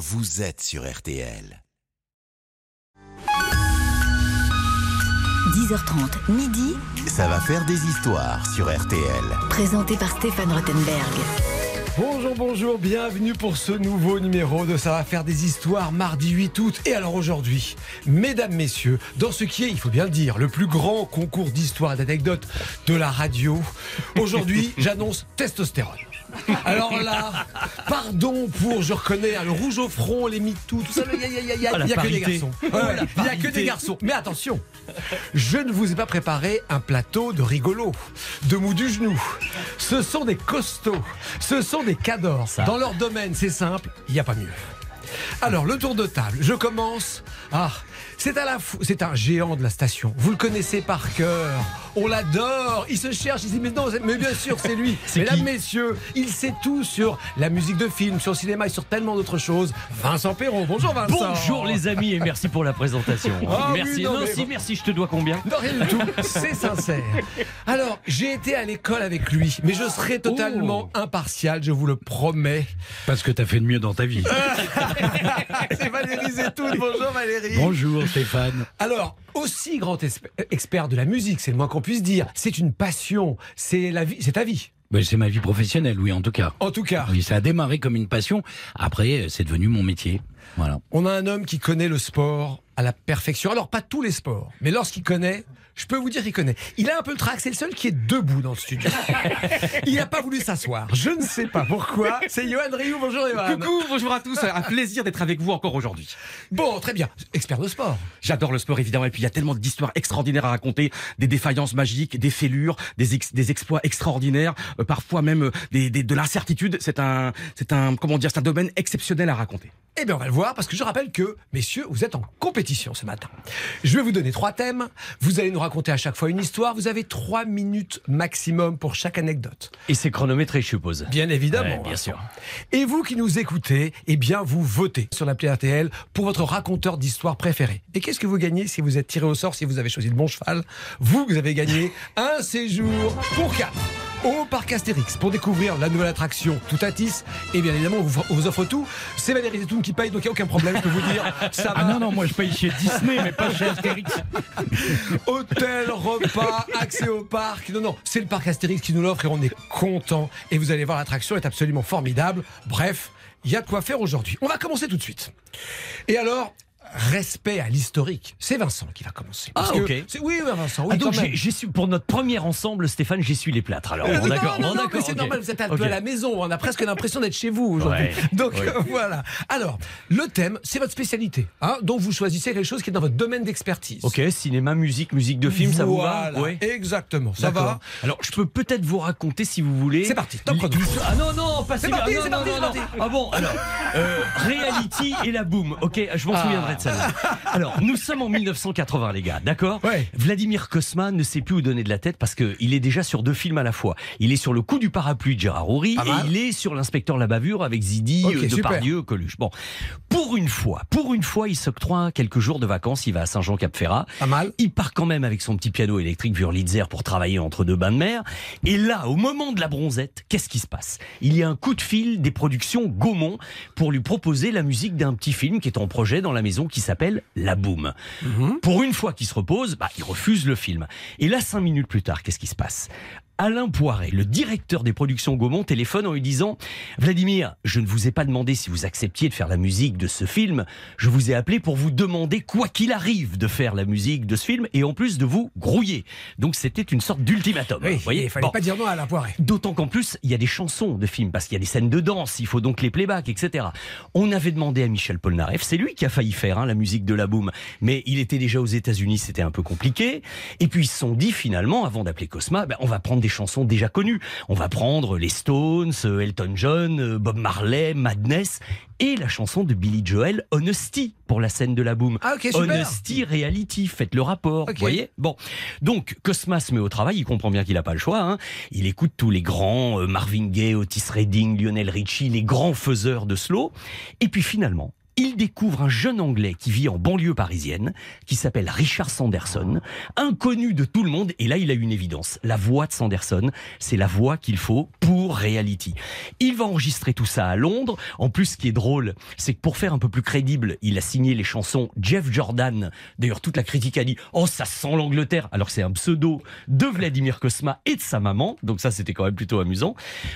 vous êtes sur RTL. 10h30, midi, Ça va faire des histoires sur RTL. présenté par Stéphane Rottenberg. Bonjour, bonjour, bienvenue pour ce nouveau numéro de Ça va faire des histoires mardi 8 août. Et alors aujourd'hui, mesdames, messieurs, dans ce qui est, il faut bien le dire, le plus grand concours d'histoire et d'anecdotes de la radio, aujourd'hui, j'annonce testostérone. Alors là, pardon pour, je reconnais, hein, le rouge au front, les MeToo, tout ça, il n'y a, y a- il y a- la il y a que des garçons. Oh, Ouais, Il n'y a que des garçons. Mais attention, je ne vous ai pas préparé un plateau de rigolo, de mou du genou. Ce sont des costauds, ce sont des cadors. Ça. Dans leur domaine, c'est simple, il n'y a pas mieux. Alors, le tour de table, je commence. Ah, c'est à la c'est un géant de la station. Vous le connaissez par cœur. On l'adore. Il se cherche. Il dit mais non, mais bien sûr c'est lui. C'est Mesdames, messieurs, il sait tout sur la musique de film, sur le cinéma et sur tellement d'autres choses. Vincent Perron. Bonjour Vincent. Bonjour les amis et merci pour la présentation. Oui, merci. non, non, mais si, bon. merci, je te dois combien Non, rien du tout. C'est sincère. Alors, j'ai été à l'école avec lui, mais je serai totalement impartial, je vous le promets. Parce que t'as fait de mieux dans ta vie. C'est Valérie Zetoun. Bonjour Valérie. Bonjour Stéphane. Alors, aussi grand expert de la musique, c'est le moins qu'on puisse dire. C'est une passion. C'est la vie, c'est ta vie. Ben, c'est ma vie professionnelle, oui, en tout cas. En tout cas, Oui, ça a démarré comme une passion. Après, c'est devenu mon métier. Voilà. on a un homme qui connaît le sport à la perfection. Alors, pas tous les sports, mais lorsqu'il connaît, je peux vous dire qu'il connaît. Il a un peu le trac, c'est le seul qui est debout dans le studio. Il n'a pas voulu s'asseoir. Je ne sais pas pourquoi. C'est Johan Rioux. Bonjour Johan. Coucou, bonjour à tous, un plaisir d'être avec vous encore aujourd'hui. Bon, très bien. Expert de sport. J'adore le sport évidemment et puis il y a tellement d'histoires extraordinaires à raconter, des défaillances magiques, des fêlures, des, ex- des exploits extraordinaires, euh, parfois même euh, des, des- de l'incertitude. C'est un, c'est un, comment dire, c'est un domaine exceptionnel à raconter. Eh bien, on va le voir parce que je rappelle que, messieurs, vous êtes en compétition ce matin. Je vais vous donner trois thèmes. Vous allez nous raconter à chaque fois une histoire. Vous avez trois minutes maximum pour chaque anecdote. Et c'est chronométré, je suppose. Bien évidemment. Ouais, bien sûr. Et vous qui nous écoutez, eh bien, vous votez sur l'appli RTL pour votre raconteur d'histoire préféré. Et qu'est-ce que vous gagnez si vous êtes tiré au sort, si vous avez choisi le bon cheval? Vous, vous avez gagné un séjour pour quatre au parc Astérix pour découvrir la nouvelle attraction Toutatis. Et bien évidemment, on vous, on vous offre tout. C'est Valérie Zetoun qui paye, donc il n'y a aucun problème, je peux vous dire. Ça va. Ah non, non, moi je paye chez Disney, mais pas chez Astérix. Hôtel, repas, accès au parc. Non, non, c'est le parc Astérix qui nous l'offre et on est content. Et vous allez voir, l'attraction est absolument formidable. Bref, il y a de quoi faire aujourd'hui. On va commencer tout de suite. Et alors, respect à l'historique. C'est Vincent qui va commencer. Ah, que ok. c'est- Oui, Vincent, oui, Ah, donc j'ai- su pour notre premier ensemble, Stéphane, j'essuie les plâtres. Alors, bon, d'accord, non, non, c'est normal, vous êtes un peu à la maison, on a presque l'impression d'être chez vous aujourd'hui. Ouais, Donc ouais. euh, voilà. Alors, le thème, c'est votre spécialité. Hein, donc vous choisissez quelque chose qui est dans votre domaine d'expertise. Ok, cinéma, musique, musique de film, ça vous va Voilà, Exactement, ça va Alors, je peux peut-être vous raconter, si vous voulez. C'est parti, top chrono. Ah non, non, pas C'est parti, ah, non, c'est non, parti, non, c'est non. parti. Ah bon, alors, euh, Reality et la boom. Ok, je m'en Ah. souviendrai Alors, nous sommes en 1980, les gars, d'accord? Ouais. Vladimir Kosma ne sait plus où donner de la tête parce qu'il est déjà sur deux films à la fois. Il est sur le coup du parapluie de Gérard Houry Pas et mal. il est sur l'inspecteur La Bavure avec Zidi, Ok, euh. Depardieu, Coluche. Bon, pour une fois, pour une fois, il s'octroie quelques jours de vacances. Il va à Saint-Jean-Cap-Ferrat. Pas mal. Il part quand même avec son petit piano électrique Wurlitzer pour travailler entre deux bains de mer. Et là, au moment de la bronzette, qu'est-ce qui se passe? Il y a un coup de fil des productions Gaumont pour lui proposer la musique d'un petit film qui est en projet dans la maison qui s'appelle La Boom. Pour une fois qu'il se repose, bah, il refuse le film. Et là, cinq minutes plus tard, qu'est-ce qui se passe? Alain Poiret, le directeur des productions Gaumont, téléphone en lui disant Vladimir, je ne vous ai pas demandé si vous acceptiez de faire la musique de ce film. Je vous ai appelé pour vous demander, quoi qu'il arrive, de faire la musique de ce film et en plus de vous grouiller. Donc c'était une sorte d'ultimatum. Oui, vous voyez? il fallait Bon. pas dire non à la poirée. D'autant qu'en plus, il y a des chansons de films, parce qu'il y a des scènes de danse, il faut donc les playbacks, etc. On avait demandé à Michel Polnareff, c'est lui qui a failli faire hein, la musique de la boom, mais il était déjà aux États-Unis, c'était un peu compliqué. Et puis ils se sont dit finalement, avant d'appeler Cosma, ben, on va prendre des chansons déjà connues. On va prendre les Stones, euh, Elton John, euh, Bob Marley, Madness, et la chanson de Billy Joel, Honesty, pour la scène de la boom. Ah, super. Honesty Reality, faites le rapport, vous voyez Bon, donc Cosma se met au travail, il comprend bien qu'il n'a pas le choix. hein. Il écoute tous les grands, euh, Marvin Gaye, Otis Redding, Lionel Richie, les grands faiseurs de slow. Et puis finalement, il découvre un jeune Anglais qui vit en banlieue parisienne, qui s'appelle Richard Sanderson, inconnu de tout le monde, et là il a une évidence. La voix de Sanderson, c'est la voix qu'il faut pour Reality. Il va enregistrer tout ça à Londres. En plus, ce qui est drôle, c'est que pour faire un peu plus crédible, il a signé les chansons Jeff Jordan. D'ailleurs, toute la critique a dit « Oh, ça sent l'Angleterre !» Alors c'est un pseudo de Vladimir Kosma et de sa maman. Donc ça, c'était quand même plutôt amusant.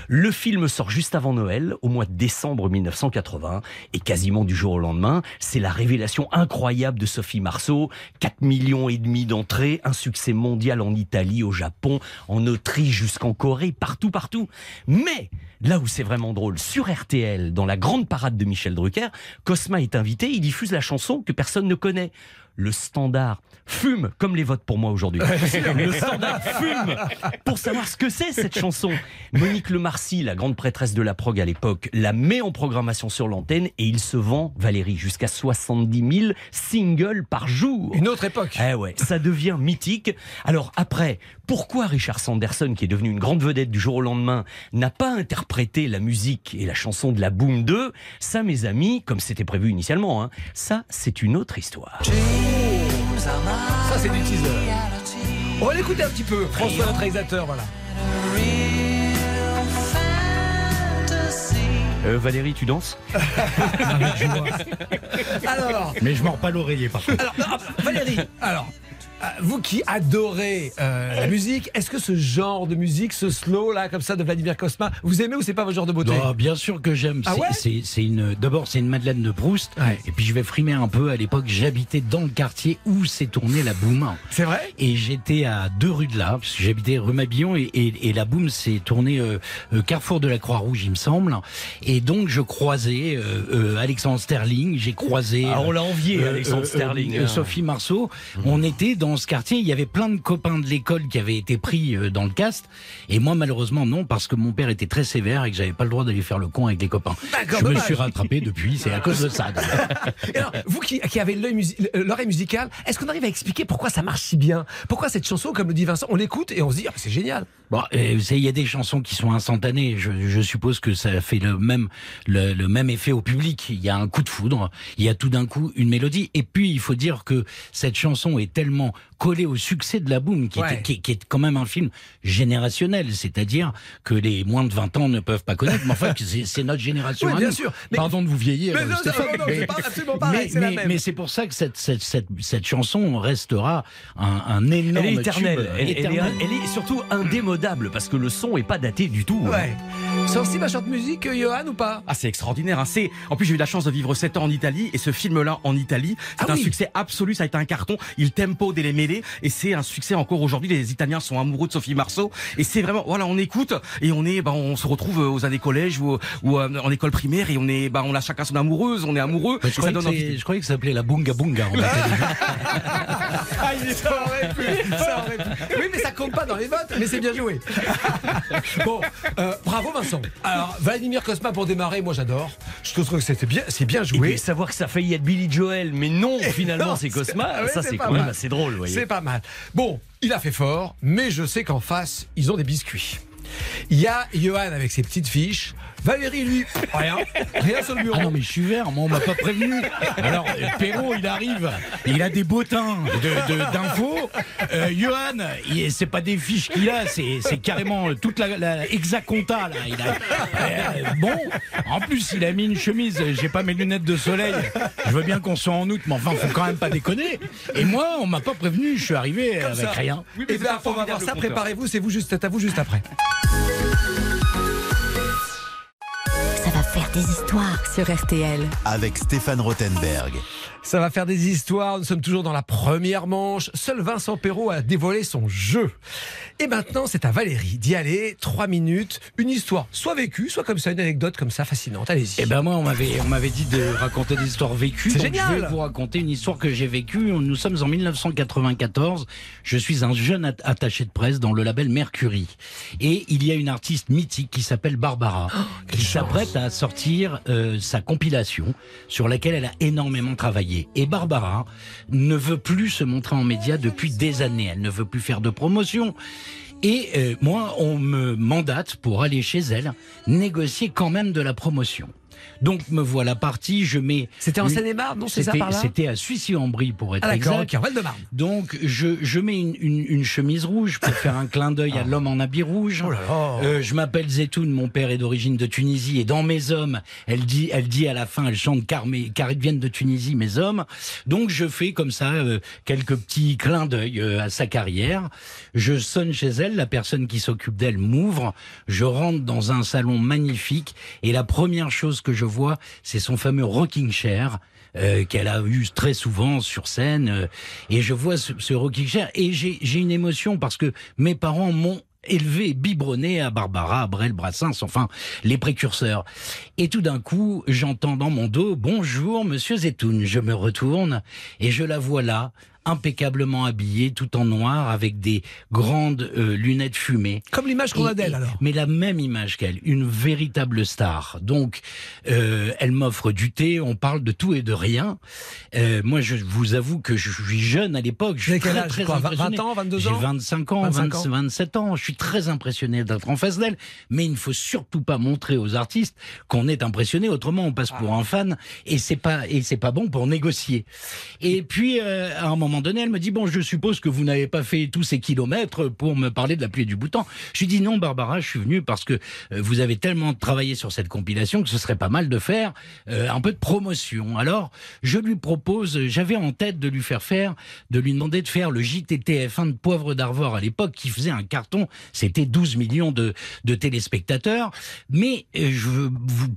Le film sort juste avant Noël, au mois de décembre 1980, et quasiment du jour lendemain, c'est la révélation incroyable de Sophie Marceau. 4 millions et demi d'entrées, un succès mondial en Italie, au Japon, en Autriche, jusqu'en Corée, partout, partout. Mais là où c'est vraiment drôle, sur RTL, dans la grande parade de Michel Drucker, Cosma est invité, il diffuse la chanson que personne ne connaît le standard fume comme les votes pour moi aujourd'hui. le standard fume pour savoir ce que c'est cette chanson. Monique Lemarcy, la grande prêtresse de la prog à l'époque, la met en programmation sur l'antenne et il se vend, Valérie, jusqu'à 70 000 singles par jour. Une autre époque. Eh ouais, ça devient mythique. Alors après, pourquoi Richard Sanderson, qui est devenu une grande vedette du jour au lendemain, n'a pas interprété la musique et la chanson de la Boom 2 Ça, mes amis, comme c'était prévu initialement, hein, ça, c'est une autre histoire. Ça, c'est du teaser. On va l'écouter un petit peu. François, notre réalisateur, voilà. Euh, Valérie, tu danses Alors, Mais je mords pas l'oreiller par contre. alors, non, Valérie, alors, vous qui adorez euh, la musique, est-ce que ce genre de musique, ce slow là, comme ça, de Vladimir Kosma, vous aimez ou c'est pas votre genre de beauté? Non, bien sûr que j'aime. Ah ouais? c'est une. D'abord, c'est une Madeleine de Proust. Ouais. Et puis je vais frimer un peu. À l'époque, j'habitais dans le quartier où s'est tournée la boum. C'est vrai? Et j'étais à deux rues de là, parce que j'habitais rue Mabillon et, et, et la boum s'est tournée euh, euh, carrefour de la Croix-Rouge, il me semble. Et donc je croisais euh, euh, Alexandre Sterling, j'ai croisé. Ah, on l'a envié, euh, Alexandre euh, Sterling. euh. Sophie Marceau. On était dans ce quartier, il y avait plein de copains de l'école qui avaient été pris euh, dans le cast. Et moi, malheureusement, non, parce que mon père était très sévère et que j'avais pas le droit d'aller faire le con avec les copains. Je me suis rattrapé depuis, c'est à cause de ça. Alors, vous qui, qui avez musi- l'oreille musicale, est-ce qu'on arrive à expliquer pourquoi ça marche si bien? Pourquoi cette chanson, comme le dit Vincent, on l'écoute et on se dit, ah, c'est génial Bon, vous savez, il y a des chansons qui sont instantanées. Je, je suppose que ça fait le même le, le même effet au public. Il y a un coup de foudre, il y a tout d'un coup une mélodie. Et puis, il faut dire que cette chanson est tellement collée au succès de la Boom, qui, Ouais. était- qui, qui est quand même un film générationnel, c'est-à-dire que les moins de 20 ans ne peuvent pas connaître. Mais enfin, c'est notre génération. Oui, bien sûr. Mais- Pardon de vous vieillir, Mais non, non, non, non, mais- c'est pas absolument pareil, mais- c'est pour ça que cette, cette, cette, cette chanson restera un, un énorme Elle est éternelle. tube, Elle, elle est, elle est surtout indémodable parce que le son est pas daté du tout. hein. Ouais. Sensible à chante musique, euh, Johan, ou pas Ah, c'est extraordinaire. Hein. C'est en plus j'ai eu la chance de vivre 7 ans en Italie et ce film-là en Italie, c'est Ah un oui. succès absolu. Ça a été un carton. Il tempo dès les mêlées et c'est un succès encore aujourd'hui. Les Italiens sont amoureux de Sophie Marceau et c'est vraiment voilà, on écoute et on est, bah, on se retrouve aux années collège ou, ou euh, en école primaire et on est, bah, on a chacun son amoureuse, on est amoureux. Je croyais, donne que c'est- envie. je croyais que ça s'appelait la Bunga Bunga. en. Ah, ça aurait pu, ça aurait pu. Oui, mais ça compte pas dans les votes, mais c'est bien joué. bon, euh, bravo Vincent. Alors, Vladimir Kosma pour démarrer, moi j'adore. Je trouve que c'était bien, c'est bien Et joué. puis, savoir que ça a failli être Billy Joel, mais non, finalement c'est Cosma, ah ouais, ça c'est quand même mal. assez drôle, vous voyez. C'est pas mal. Bon, il a fait fort, mais je sais qu'en face, ils ont des biscuits. Il y a Johan avec ses petites fiches. Valérie, lui, rien. Rien sur le bureau. Ah non, mais je suis vert, moi on m'a pas prévenu. Alors, Perrault, il arrive, il a des bottins de- de- d'infos. Euh, Johan, c'est pas des fiches qu'il a, c'est c'est carrément euh, toute la, la hexaconta, là. Il a, euh, bon, en plus, il a mis une chemise, j'ai pas mes lunettes de soleil. Je veux bien qu'on soit en août, mais enfin, faut quand même pas déconner. Et moi, on m'a pas prévenu, je suis arrivé avec ça. rien. Oui, mais Et bien, on va voir ça. Préparez-vous, c'est vous juste, c'est à vous juste après. Ça va faire des histoires sur RTL. Avec Stéphane Rothenberg. Ça va faire des histoires. Nous sommes toujours dans la première manche. Seul Vincent Perrault a dévoilé son jeu. Et maintenant, c'est à Valérie d'y aller. Trois minutes. Une histoire, soit vécue, soit comme ça, une anecdote comme ça fascinante. Allez-y. Eh ben moi, on m'avait, on m'avait dit de raconter des histoires vécues. C'est génial. Je vais vous raconter une histoire que j'ai vécue. Nous sommes en 1994. Je suis un jeune at- attaché de presse dans le label Mercury. Et il y a une artiste mythique qui s'appelle Barbara, qui s'apprête à sortir euh, sa compilation sur laquelle elle a énormément travaillé. Et Barbara ne veut plus se montrer en médias depuis des années. Elle ne veut plus faire de promotion. Et euh, moi, on me mandate pour aller chez elle négocier quand même de la promotion. Donc me voilà parti, je mets... C'était en Seine-et-Marne, non C'est ça C'était par là c'était à Suissy-en-Brie pour être Ah exact. ok, en Val-de-Marne. Donc je, je mets une, une- une chemise rouge pour faire un clin d'œil à l'homme en habit rouge. Ah. Oh là là. Euh, je m'appelle Zetoun, mon père est d'origine de Tunisie et dans mes hommes, elle dit, elle dit à la fin, elle chante car, mes, car ils viennent de Tunisie, mes hommes. Donc je fais comme ça euh, quelques petits clins d'œil euh, à sa carrière. Je sonne chez elle, la personne qui s'occupe d'elle m'ouvre. Je rentre dans un salon magnifique et la première chose que je vois, c'est son fameux rocking chair euh, qu'elle a eu très souvent sur scène. euh, et je vois ce, ce rocking chair et j'ai une émotion parce que mes parents m'ont élevé, biberonné à Barbara, à Brel, Brassens, enfin les précurseurs. Et tout d'un coup, j'entends dans mon dos Bonjour, monsieur Zetoun. Je me retourne et je la vois là, impeccablement habillée, tout en noir, avec des grandes euh, lunettes fumées. Comme l'image qu'on a d'elle alors. Mais la même image qu'elle, une véritable star. Donc, euh, elle m'offre du thé, on parle de tout et de rien. Euh, moi, je vous avoue que je suis jeune à l'époque. Je suis très, âge, très quoi, vingt- impressionné. 20 ans, 22 J'ai ans 25 ans, 25 20 ans. 27 ans. Je suis très impressionné d'être en face d'elle. Mais il ne faut surtout pas montrer aux artistes qu'on est impressionné. Autrement, on passe pour Ah. un fan et c'est pas et c'est pas bon pour négocier. Et puis, euh, à un moment donné, elle me dit bon, je suppose que vous n'avez pas fait tous ces kilomètres pour me parler de la pluie du bouton. Je lui dis non, Barbara, je suis venu parce que euh, vous avez tellement travaillé sur cette compilation que ce serait pas mal de faire euh, un peu de promotion. Alors, je lui propose, j'avais en tête de lui faire faire, de lui demander de faire le JTTF1 de Poivre d'Arvor à l'époque qui faisait un carton. C'était 12 millions de, téléspectateurs. Mais euh,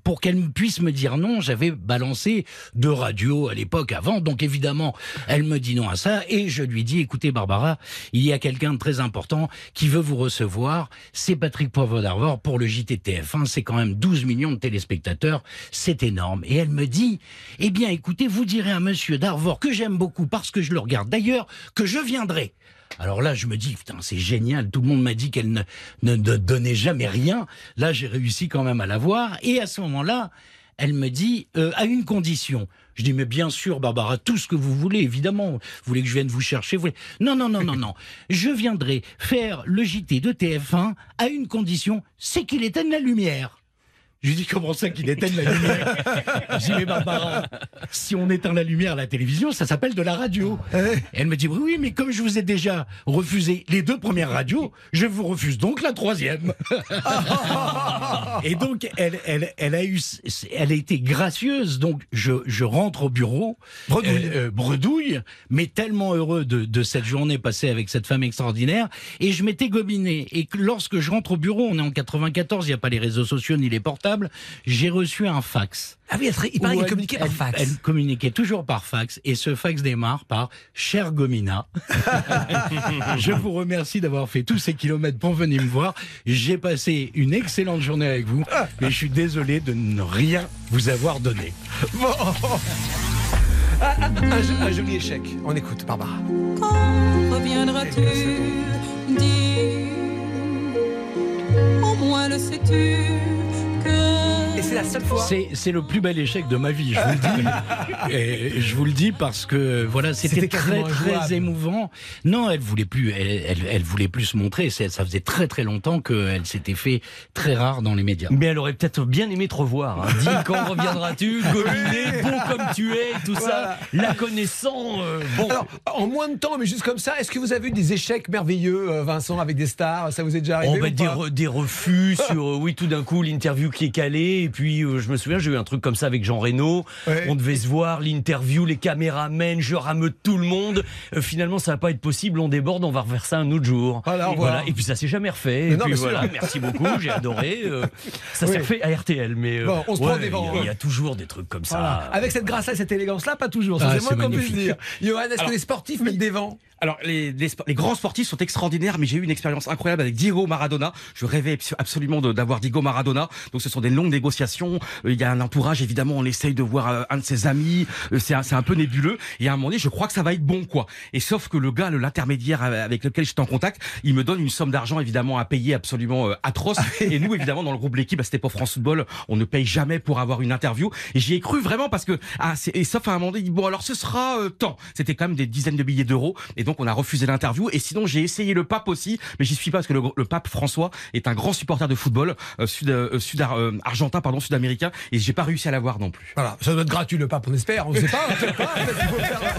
pour qu'elle puisse me dire non, j'avais balancé deux radios à l'époque avant. Donc évidemment, elle me dit non à ça. Et je lui dis, écoutez Barbara, il y a quelqu'un de très important qui veut vous recevoir. C'est Patrick Poivre d'Arvor pour le JTTF1. C'est quand même 12 millions de téléspectateurs. C'est énorme. Et elle me dit, eh bien écoutez, vous direz à monsieur d'Arvor que j'aime beaucoup parce que je le regarde d'ailleurs, que je viendrai. Alors là, je me dis, putain, c'est génial. Tout le monde m'a dit qu'elle ne, ne, ne donnait jamais rien. Là, j'ai réussi quand même à la voir. Et à ce moment-là, elle me dit, euh, à une condition. Je dis, mais bien sûr, Barbara, tout ce que vous voulez, évidemment. Vous voulez que je vienne vous chercher vous voulez... Non, non, non, non, non. Je viendrai faire le JT de TF1 à une condition, c'est qu'il éteigne la lumière. Je lui dis comment ça qu'il éteigne la lumière Je dis mais Barbara, si on éteint la lumière à la télévision, ça s'appelle de la radio. Et elle me dit oui, oui, mais comme je vous ai déjà refusé les deux premières radios, je vous refuse donc la troisième. Et donc elle, elle, elle a eu, elle a été gracieuse. Donc je, je rentre au bureau, Bredouille. euh, euh, bredouille, mais tellement heureux de, de cette journée passée avec cette femme extraordinaire. Et je m'étais gominé. Et que lorsque je rentre au bureau, on est en 94, il n'y a pas les réseaux sociaux ni les portables, j'ai reçu un fax. Ah oui, il paraît qu'elle elle- communiquait par fax. Elle communiquait toujours par fax et ce fax démarre par Cher Gomina. je vous remercie d'avoir fait tous ces kilomètres pour venir me voir. J'ai passé une excellente journée avec vous, mais je suis désolé de ne rien vous avoir donné. Bon. Ah, ah, un, jo- un joli échec. On écoute, Barbara. Quand reviendras-tu Dis, au moins le sais-tu? Et c'est la seule fois. C'est, le plus bel échec de ma vie, je vous le dis. Et je vous le dis parce que voilà, c'était, très très émouvant. Non, elle voulait plus, elle, elle, elle voulait plus se montrer. C'est- ça faisait très très longtemps qu'elle s'était fait très rare dans les médias. Mais elle aurait peut-être bien aimé te revoir. hein. Dis quand reviendras-tu, gominé, beau comme tu es, tout ça, la connaissant. euh, bon, Alors, en moins de temps, mais juste comme ça, est-ce que vous avez eu des échecs merveilleux, euh, Vincent, avec des stars? Ça vous est déjà arrivé Oh, bah, ou des, pas? re- des refus sur euh, oui tout d'un coup l'interview qui est calée et puis euh, je me souviens j'ai eu un truc comme ça avec Jean Reno. Ouais. on devait se voir l'interview les caméramens je rameute tout le monde. Euh, finalement ça va pas être possible on déborde on va refaire ça un autre jour. Voilà, au revoir. et puis ça s'est jamais refait. Mais et non, puis voilà. Merci beaucoup j'ai adoré euh, ça Oui. s'est refait à RTL mais euh, Bon, on se prend des vents, il y a- il y, a toujours des trucs comme Voilà. ça Avec cette grâce-là, cette élégance-là, pas toujours. Ah, c'est moins qu'on puisse dire. Johan, est-ce que les sportifs mettent des vents? Alors, les, les les grands sportifs sont extraordinaires, mais j'ai eu une expérience incroyable avec Diego Maradona. Je rêvais abs- absolument d'avoir Diego Maradona. Donc, ce sont des longues négociations. Euh, Il y a un entourage, évidemment, on essaye de voir euh, un de ses amis. Euh, C'est un, peu nébuleux. Et à un moment donné, je crois que ça va être bon, quoi. Et sauf que le gars, l'intermédiaire avec lequel j'étais en contact, il me donne une somme d'argent, évidemment, à payer absolument atroce. Et nous, évidemment, dans le groupe L'équipe, bah, c'était pour France Football, on ne paye jamais pour avoir une interview. Et j'y ai cru vraiment parce que, ah, c'est- et sauf à un moment donné, il dit, bon, alors ce sera euh, tant. C'était quand même des dizaines de billets d'euros. Et donc on a refusé l'interview. Et sinon, j'ai essayé le pape aussi, mais j'y suis pas parce que le, le pape François est un grand supporter de football euh, sud, euh, sud euh, argentin, pardon, sud-américain, et j'ai pas réussi à l'avoir non plus. Voilà, ça doit être gratuit le pape, on espère, on sait pas, on sait pas,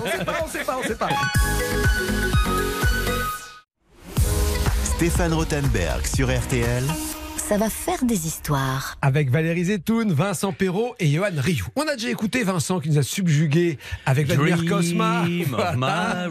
on sait pas, on sait pas, on sait pas. Stéphane Rothenberg sur RTL. Ça va faire des histoires. Avec Valérie Zetoun, Vincent Perrault et Johan Rioux. On a déjà écouté Vincent qui nous a subjugués avec Vladimir Cosma.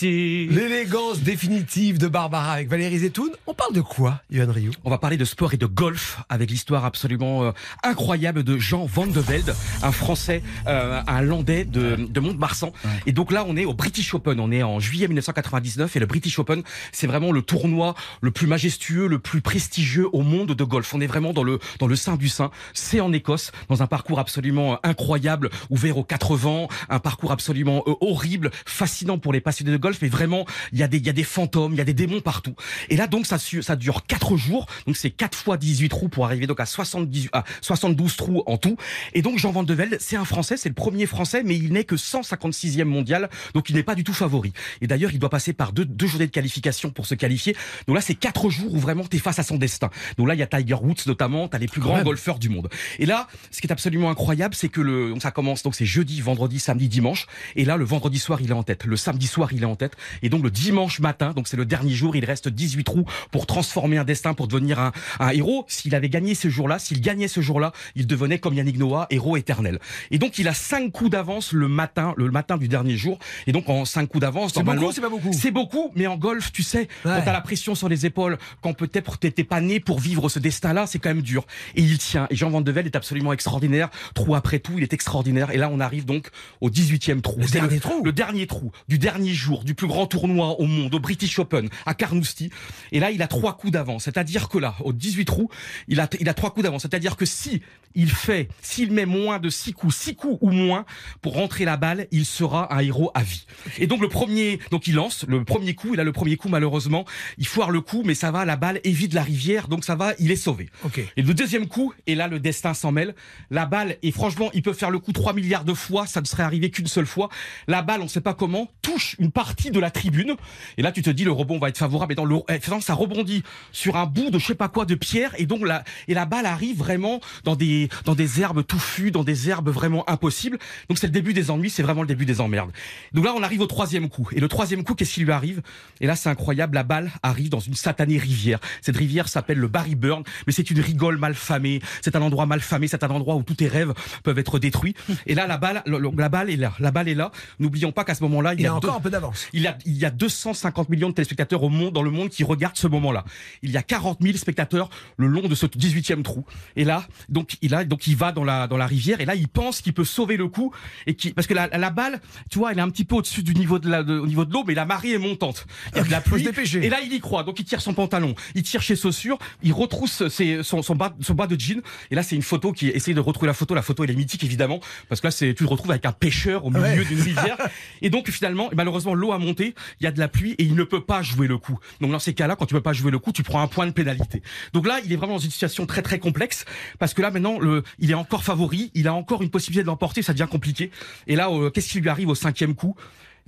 L'élégance définitive de Barbara avec Valérie Zetoun. On parle de quoi, Johan Rioux? On va parler de sport et de golf avec l'histoire absolument euh, incroyable de Jean Van de Velde, un Français, euh, un Landais de, de Mont-de-Marsan. Et donc là, on est au British Open. On est en juillet 1999 et le British Open, c'est vraiment le tournoi le plus majestueux, le plus prestigieux au monde de golf. On est vraiment dans le dans le sein du sein. C'est en Écosse, dans un parcours absolument euh, incroyable, ouvert aux quatre vents, un parcours absolument euh, horrible, fascinant pour les passionnés de golf. Mais vraiment, il y a des il y a des fantômes, il y a des démons partout. Et là donc ça ça dure quatre jours. Donc c'est 4 fois 18 trous pour arriver donc à 78 à 72 trous en tout. Et donc Jean Van de Velde, c'est un Français, c'est le premier Français, mais il n'est que 156e mondial, donc il n'est pas du tout favori. Et d'ailleurs, il doit passer par deux, deux journées de qualification pour se qualifier. Donc là, c'est quatre jours où vraiment t'es face à son destin. Donc là, il y a Tiger Woods notamment, t'as les plus grands golfeurs du monde. Et là, ce qui est absolument incroyable, c'est que le, donc ça commence, donc c'est jeudi, vendredi, samedi, dimanche. Et là, le vendredi soir, il est en tête. Le samedi soir, il est en tête. Et donc le dimanche matin, donc c'est le dernier jour, il reste 18 trous pour transformer un destin, pour devenir un, un héros. S'il avait gagné ce jour-là, s'il gagnait ce jour-là, il devenait comme Yannick Noah, héros éternel. Et donc il a cinq coups d'avance le matin, le matin du dernier jour. Et donc en cinq coups d'avance, C'est beaucoup, c'est pas beaucoup c'est beaucoup, mais en golf, tu sais, Ouais. quand t'as la pression sur les épaules, quand peut-être t'étais pas né pour vivre ce destin-là, c'est quand même dur. Et il tient. Et Jean Van de Velde est absolument extraordinaire. Trou après tout, il est extraordinaire. Et là, on arrive donc au 18e trou. Le dernier trou. Le dernier trou du dernier jour du plus grand tournoi au monde, au British Open, à Carnoustie. Et là, il a trois coups d'avance. C'est-à-dire que là, au 18 trous, il a, il a trois coups d'avance. C'est-à-dire que si il fait, s'il met moins de six coups, six coups ou moins pour rentrer la balle, il sera un héros à vie. Et donc le premier, donc il lance le premier coup. Il a le premier coup malheureusement, il foire le coup, mais ça va, la balle évite la rivière, donc ça va, il est sauvé. Et le deuxième coup, et là le destin s'en mêle. La balle, et franchement, il peut faire le coup 3 milliards de fois, ça ne serait arrivé qu'une seule fois. La balle, on ne sait pas comment, touche une partie de la tribune. Et là, tu te dis, le rebond va être favorable. Et dans le, eh, ça rebondit sur un bout de je sais pas quoi de pierre. Et donc la, et la balle arrive vraiment dans des, dans des herbes touffues, dans des herbes vraiment impossibles. Donc c'est le début des ennuis, c'est vraiment le début des emmerdes. Donc là, on arrive au troisième coup. Et le troisième coup, qu'est-ce qui lui arrive? Et là, c'est incroyable. La balle arrive dans une satanée rivière. Cette rivière s'appelle le Barry Burn, mais c'est une rigole mal famée. C'est un endroit mal famé. C'est un endroit où tous tes rêves peuvent être détruits. Et là, la balle, le- le- la balle est là. La balle est là. N'oublions pas qu'à ce moment-là, il Il y a a deux- encore un peu d'avance. il y, a, il y a 250 millions de téléspectateurs au monde, dans le monde qui regardent ce moment-là. Il y a 40 000 spectateurs le long de ce 18e trou. Et là, donc il a, donc il va dans la dans la rivière et là il pense qu'il peut sauver le coup et qui parce que la, la balle, tu vois, elle est un petit peu au-dessus du niveau de la de- au niveau de l'eau, mais la marée est montante. Il y a de la pluie. Et là il y croit. Donc il tire son pantalon, il tire chez chaussures, il retrousse ses, son son bas son bas de jean. Et là c'est une photo qui essaye de retrouver la photo. La photo elle est mythique évidemment parce que là c'est tu te retrouves avec un pêcheur au milieu Ouais. d'une rivière. Et donc finalement, malheureusement, l'eau a monté, il y a de la pluie et il ne peut pas jouer le coup. Donc dans ces cas-là, quand tu peux pas jouer le coup, tu prends un point de pénalité. Donc là, il est vraiment dans une situation très très complexe parce que là maintenant, le, il est encore favori, il a encore une possibilité de l'emporter, ça devient compliqué. Et là, euh, qu'est-ce qui lui arrive au cinquième coup?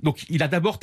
Donc il a d'abord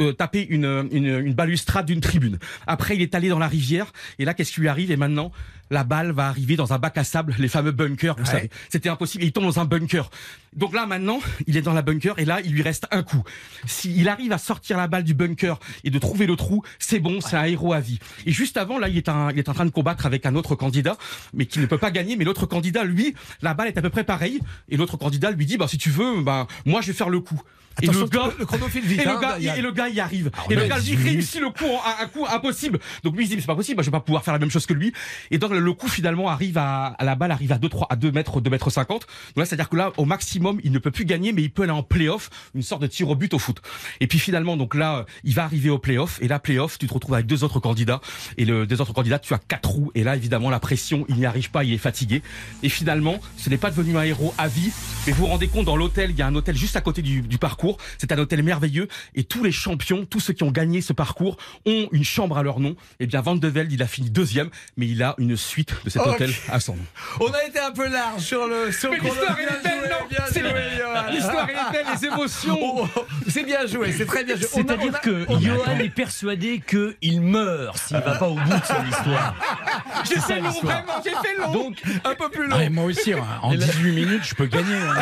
euh, tapé une balustrade d'une tribune. Après il est allé dans la rivière et là qu'est-ce qui lui arrive? Et maintenant la balle va arriver dans un bac à sable, les fameux bunkers, vous Ouais. savez. C'était impossible. Il tombe dans un bunker. Donc là maintenant il est dans la bunker et là il lui reste un coup. S'il arrive à sortir la balle du bunker et de trouver le trou, c'est bon, c'est un héros à vie. Et juste avant là il est, un, il est en train de combattre avec un autre candidat, mais qui ne peut pas gagner. Mais l'autre candidat lui, la balle est à peu près pareille et l'autre candidat lui dit bah si tu veux, bah moi je vais faire le coup. Et le gars, le chrono file vite. et, hein, le gars, il y a- et le gars y arrive. on et le a gars minutes. réussit le coup, un, un coup impossible. Donc lui il dit mais c'est pas possible, je vais pas pouvoir faire la même chose que lui. Et donc le coup finalement arrive à, à la balle arrive à 2 3 à 2 mètres 2 mètres 50. Donc là c'est à dire que là au maximum il ne peut plus gagner mais il peut aller en playoff, une sorte de tir au but au foot. Et puis finalement donc là il va arriver au playoff. Et là playoff tu te retrouves avec deux autres candidats. Et le deux autres candidats tu as quatre roues. Et là évidemment la pression il n'y arrive pas il est fatigué. Et finalement ce n'est pas devenu un héros à vie. Mais vous vous rendez compte dans l'hôtel il y a un hôtel juste à côté du, du parcours. C'est un hôtel merveilleux. Et tous les champions tous ceux qui ont gagné ce parcours ont une chambre à leur nom. Et bien Van de Velde il a fini deuxième. Mais il a une suite de cet hôtel à son nom On a été un peu large sur le sur Mais l'histoire, est belle, non l'histoire est après les émotions. Oh, oh, c'est bien joué, c'est très bien joué. C'est-à-dire que Johan est persuadé qu'il meurt s'il va pas au bout de son histoire. J'ai fait long, l'histoire. vraiment, j'ai fait long. Donc, un peu plus long. Ah, et moi aussi, hein, en 18 minutes, je peux gagner. hein.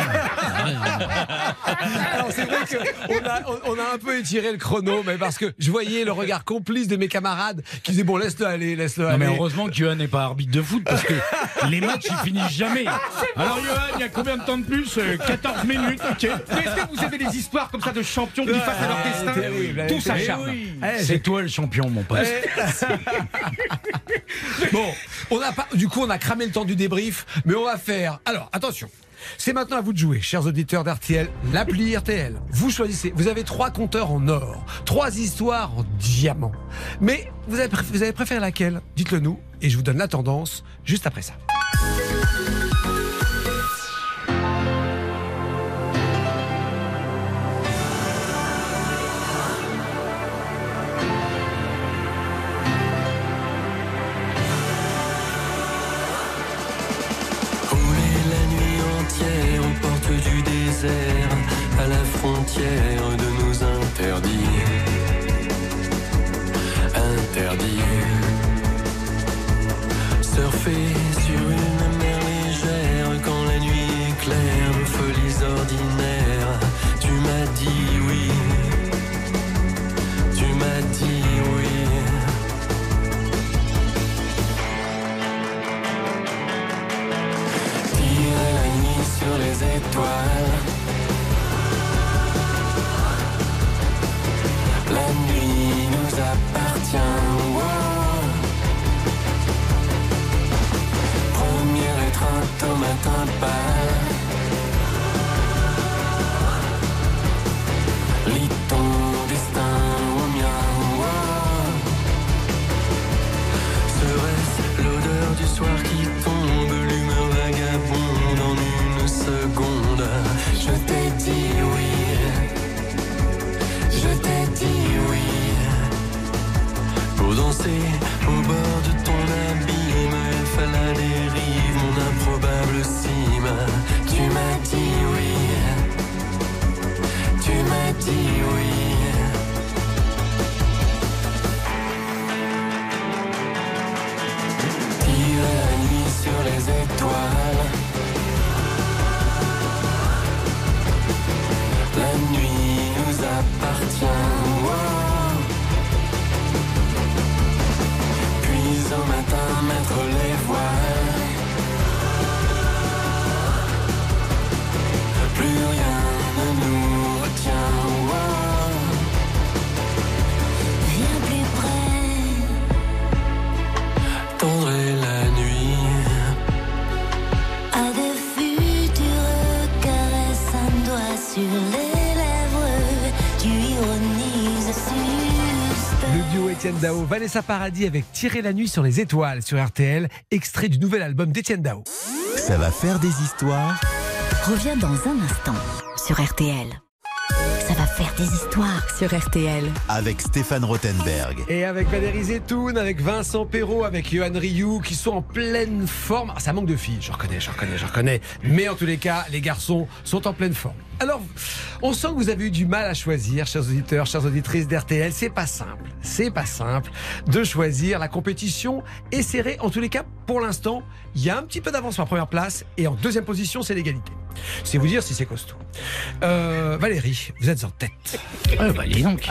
Alors c'est vrai qu'on a, on, on a un peu étiré le chrono, mais parce que je voyais le regard complice de mes camarades qui disaient bon laisse-le aller, laisse-le Non, mais aller. heureusement que Johan n'est pas arbitre de foot parce que les matchs ils finissent jamais. Alors Johan, il y a combien de temps de plus Euh, 14 minutes, ok. Est-ce que vous avez des histoires comme ça de champions qui face à leur Ah, destin terrible, Tout eh, s'acharne. Eh, C'est toi le champion, mon pote. Bon, on a pas, du coup, on a cramé le temps du débrief, mais on va faire. Alors, attention. C'est maintenant à vous de jouer, chers auditeurs d'RTL, l'appli RTL. Vous choisissez. Vous avez trois compteurs en or, trois histoires en diamant. Mais vous avez, vous avez préféré laquelle? Dites-le nous et je vous donne la tendance juste après ça. Étienne Dao, Vanessa Paradis avec Tirer la nuit sur les étoiles sur RTL, extrait du nouvel album d'Étienne Dao. Ça va faire des histoires. Reviens dans un instant sur RTL. Ça va faire des histoires sur RTL. Avec Stéphane Rothenberg. Et avec Valérie Zetoun, avec Vincent Perrault, avec Johan Rioux, qui sont en pleine forme. Ah, ça manque de filles, je reconnais, je reconnais, je reconnais. Mais en tous les cas, les garçons sont en pleine forme. Alors, on sent que vous avez eu du mal à choisir, chers auditeurs, chères auditrices d'RTL. C'est pas simple, c'est pas simple de choisir. La compétition est serrée. En tous les cas, pour l'instant, il y a un petit peu d'avance sur la première place. Et en deuxième position, c'est l'égalité. C'est vous dire si c'est costaud. Euh, Valérie, vous êtes en tête. Ah, bah, dis donc.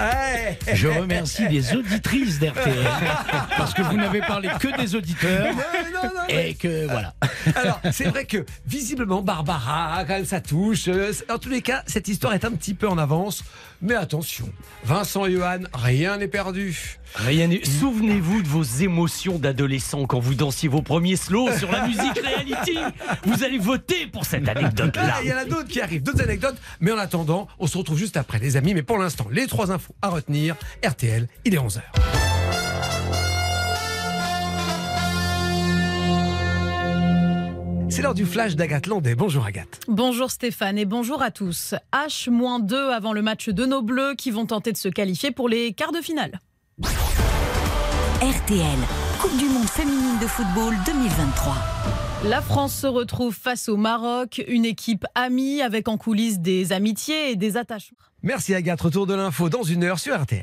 Je remercie les auditrices d'RTL parce que vous n'avez parlé que des auditeurs Non, non, non, et que voilà. Alors, c'est vrai que visiblement, Barbara, quand même, ça touche. Euh, En tous les cas, cette histoire est un petit peu en avance. Mais attention, Vincent et Johan, rien n'est perdu. Rien n'est- Souvenez-vous de vos émotions d'adolescent quand vous dansiez vos premiers slows sur la musique reality. Vous allez voter pour cette anecdote-là. Il y en a d'autres qui arrivent, d'autres anecdotes. Mais en attendant, on se retrouve juste après, les amis. Mais pour l'instant, les trois infos à retenir. RTL, il est 11h. C'est l'heure du flash d'Agathe Landais. Bonjour Agathe. Bonjour Stéphane et bonjour à tous. H-2 avant le match de nos Bleus qui vont tenter de se qualifier pour les quarts de finale. RTL, Coupe du Monde féminine de football 2023. La France se retrouve face au Maroc, une équipe amie avec en coulisses des amitiés et des attachements. Merci Agathe, retour de l'info dans une heure sur RTL.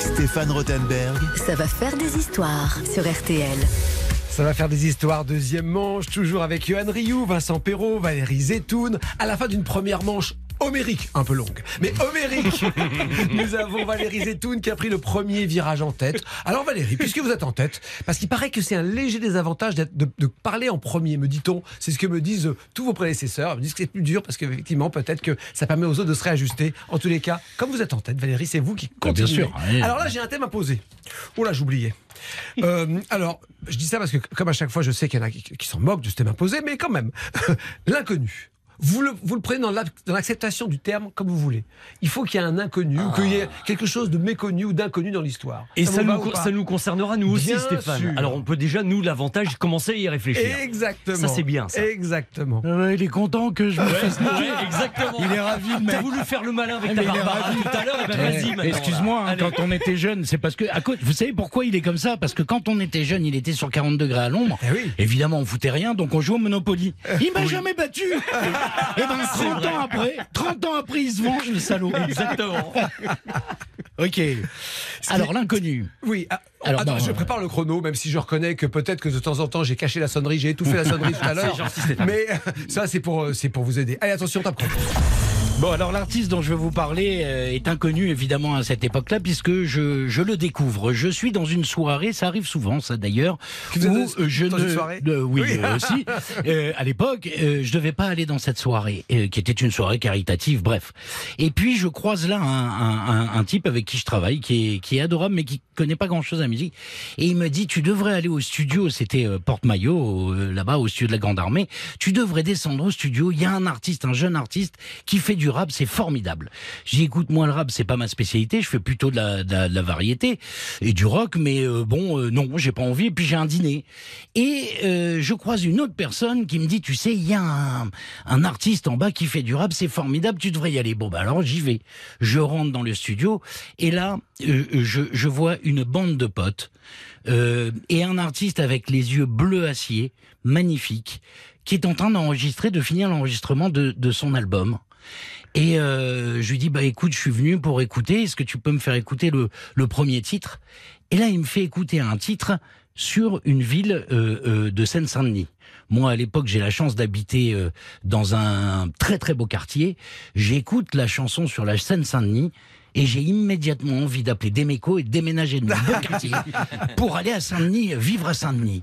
Stéphane Rothenberg. Ça va faire des histoires sur RTL. Ça va faire des histoires. Deuxième manche, toujours avec Johan Rioux, Vincent Perrault, Valérie Zetoun. À la fin d'une première manche homérique, un peu longue, mais homérique, nous avons Valérie Zetoun qui a pris le premier virage en tête. Alors Valérie, puisque vous êtes en tête, parce qu'il paraît que c'est un léger désavantage de, de parler en premier, me dit-on. C'est ce que me disent euh, tous vos prédécesseurs. Ils me disent que c'est plus dur parce qu'effectivement, peut-être que ça permet aux autres de se réajuster. En tous les cas, comme vous êtes en tête, Valérie, c'est vous qui Ah, bien continuez. sûr, oui. Alors là, j'ai un thème à poser. Oh là, j'oubliais. Euh, alors, je dis ça parce que, comme à chaque fois, je sais qu'il y en a qui, s'en moquent de ce thème imposé, mais quand même, l'inconnu. Vous le, vous le prenez dans l'ac- dans l'acceptation du terme comme vous voulez. Il faut qu'il y ait un inconnu, ou qu'il y ait quelque chose de méconnu ou d'inconnu dans l'histoire. Et ça, nous, ça concernera nous aussi, Stéphane. sûr. Alors on peut déjà, nous, l'avantage, commencer à y réfléchir. Exactement. Ça, c'est bien, ça. Exactement. il est content que je me fasse Ouais, exactement. Il est ravi, le T'as mec. voulu faire le malin avec Mais ta Barbara tout à l'heure, et ben Eh, vas-y maintenant. Excuse-moi, hein, quand on était jeune, c'est parce que, à cause, vous savez pourquoi il est comme ça? Parce que quand on était jeune, il était sur 40 degrés à l'ombre. Eh oui. Évidemment, on foutait rien, donc on jouait au Monopoly. Il m'a jamais battu Et ben, 30 ans après, 30 ans après, il se venge, le salaud. Exactement. Ok. Alors, l'inconnu. Oui. ah, Alors, attends, bon, je euh, prépare le chrono, même si je reconnais que peut-être que de temps en temps j'ai caché la sonnerie, j'ai étouffé la sonnerie tout à l'heure. Mais euh, ça, c'est pour, euh, c'est pour vous aider. Allez, attention, top chrono. Bon, alors l'artiste dont je vais vous parler euh, est inconnu évidemment à cette époque-là puisque je, je le découvre. Je suis dans une soirée, ça arrive souvent ça d'ailleurs, où êtes euh, je dans ne, une soirée euh, oui, Oui. euh, aussi. Euh, à l'époque, euh, je devais pas aller dans cette soirée euh, qui était une soirée caritative. Bref. Et puis je croise là un, un, un- un type avec qui je travaille qui est, qui est adorable mais qui connaît pas grand-chose à la musique et il me dit tu devrais aller au studio. C'était euh, Porte-Maillot euh, là-bas au studio de la Grande Armée. Tu devrais descendre au studio. Il y a un artiste, un jeune artiste qui fait du rap, c'est formidable. J'ai écoute moi le rap, c'est pas ma spécialité. Je fais plutôt de la, de la, de la variété et du rock, mais euh, bon, euh, non, j'ai pas envie. Et puis j'ai un dîner et euh, je croise une autre personne qui me dit, tu sais, il y a un, un artiste en bas qui fait du rap, c'est formidable, tu devrais y aller. Bon, bah alors j'y vais. Je rentre dans le studio et là, euh, je, je vois une bande de potes euh, et un artiste avec les yeux bleus acier, magnifique, qui est en train d'enregistrer, de finir l'enregistrement de, de son album. Et euh, je lui dis bah écoute, je suis venu pour écouter. Est-ce que tu peux me faire écouter le, le premier titre? Et là, il me fait écouter un titre sur une ville euh, euh, de Seine-Saint-Denis. Moi, à l'époque, j'ai la chance d'habiter euh, dans un très très beau quartier. J'écoute la chanson sur la Seine-Saint-Denis. Et j'ai immédiatement envie d'appeler Demeco et de déménager de mon beau quartier pour aller à Saint-Denis, vivre à Saint-Denis.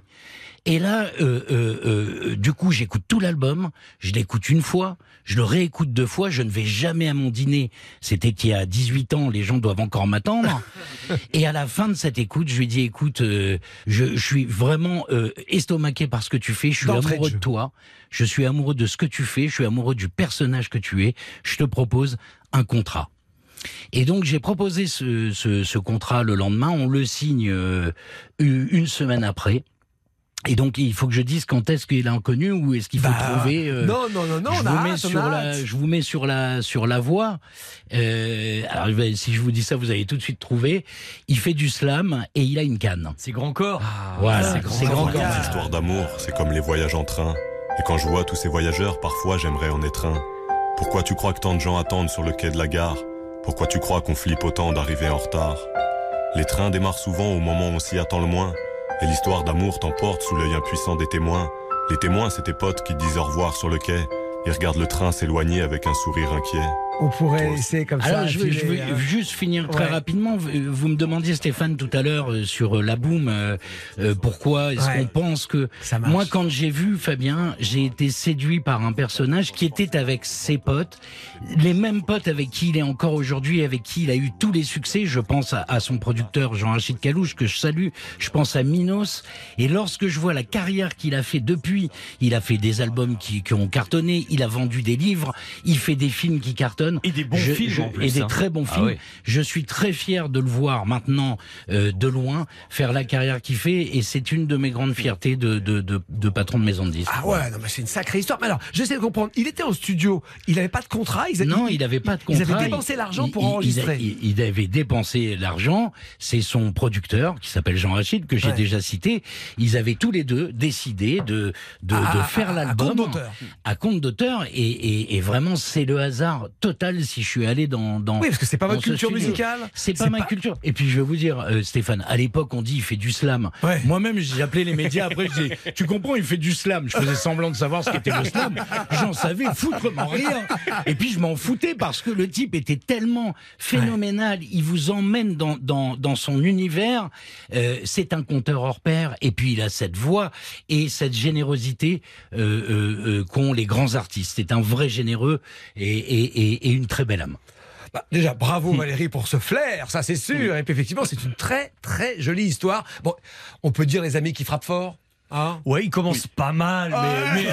Et là, euh, euh, euh, du coup, j'écoute tout l'album, je l'écoute une fois, je le réécoute deux fois, je ne vais jamais à mon dîner. C'était il y a 18 ans, les gens doivent encore m'attendre. Et à la fin de cette écoute, je lui dis, écoute, euh, je, je suis vraiment euh, estomaqué par ce que tu fais, je suis amoureux de toi, je suis amoureux de ce que tu fais, je suis amoureux du personnage que tu es, je te propose un contrat. Et donc j'ai proposé ce, ce, ce contrat le lendemain, on le signe euh, une semaine après. Et donc il faut que je dise quand est-ce qu'il est inconnu ou est-ce qu'il faut Bah, trouver. euh, non, non, non, non, je on a vous mets hâte, on sur a la, hâte. je vous mets sur la sur la voie. Euh, alors si je vous dis ça, vous allez tout de suite trouver. Il fait du slam et il a une canne. C'est grand corps. voilà, c'est c'est grand grand corps. Les histoires d'amour, c'est comme les voyages en train. Et quand je vois tous ces voyageurs, parfois j'aimerais en être un. Pourquoi tu crois que tant de gens attendent sur le quai de la gare? Pourquoi tu crois qu'on flippe autant d'arriver en retard? Les trains démarrent souvent au moment où on s'y attend le moins. Et l'histoire d'amour t'emporte sous l'œil impuissant des témoins. Les témoins, c'est tes potes qui disent au revoir sur le quai. Ils regardent le train s'éloigner avec un sourire inquiet. On pourrait laisser comme Alors ça. je veux, je veux hein. juste finir très Ouais. rapidement. Vous me demandiez Stéphane tout à l'heure euh, sur euh, la boum. euh, euh, pourquoi est-ce Ouais. qu'on pense que Ça moi quand j'ai vu Fabien, j'ai été séduit par un personnage qui était avec ses potes, les mêmes potes avec qui il est encore aujourd'hui, avec qui il a eu tous les succès. Je pense à, à son producteur Jean-Rachid Calouche que je salue. Je pense à Minos. Et lorsque je vois la carrière qu'il a fait depuis, il a fait des albums qui, qui ont cartonné, il a vendu des livres, il fait des films qui cartonnent. Burton. Et des bons Je- films je- en plus, Et des hein. très bons Ah films. Je suis très fier de le voir maintenant euh, de loin faire la carrière qu'il fait et c'est une de mes grandes fiertés de, de, de, de patron de maison de disques. Ah ouais, non mais c'est une sacrée histoire. Mais alors, j'essaie de comprendre. Il était en studio, il avait pas de contrat. Ils, Non, il n'avait pas de contrat. Ils avaient dépensé l'argent pour Il- enregistrer. Il, il avait dépensé l'argent. C'est son producteur, qui s'appelle Jean Rachid, que j'ai Ouais. déjà cité. Ils avaient tous les deux décidé de, de, À- de à- faire à l'album compte d'auteur. à compte d'auteur. Et, et, et vraiment, c'est le hasard total si je suis allé dans. dans Oui, parce que c'est pas votre culture musicale. C'est pas ma culture. Et puis je vais vous dire, euh, Stéphane, à l'époque on dit il fait du slam. Ouais. Moi-même j'appelais les médias après je disais tu comprends il fait du slam. Je faisais semblant de savoir ce qu'était le slam. J'en savais foutrement rien. Et puis je m'en foutais parce que le type était tellement phénoménal. Il vous emmène dans dans, dans son univers. Euh, c'est un conteur hors pair. Et puis il a cette voix et cette générosité euh, qu'ont les grands artistes. C'est un vrai généreux et, et, et, et une très belle âme. Bah, déjà, bravo Valérie pour ce flair, ça c'est sûr. Et puis effectivement, c'est une très très jolie histoire. Bon, on peut dire les amis qui frappent fort. Hein? Ouais, il commence pas mal, mais, mais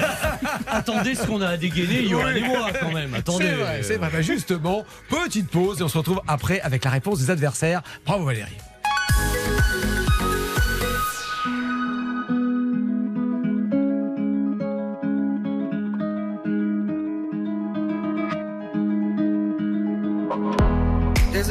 attendez ce qu'on a à dégainer, Johan et moi, quand même. Attendez. c'est vrai, c'est vrai. Bah, justement, petite pause et on se retrouve après avec la réponse des adversaires. Bravo Valérie.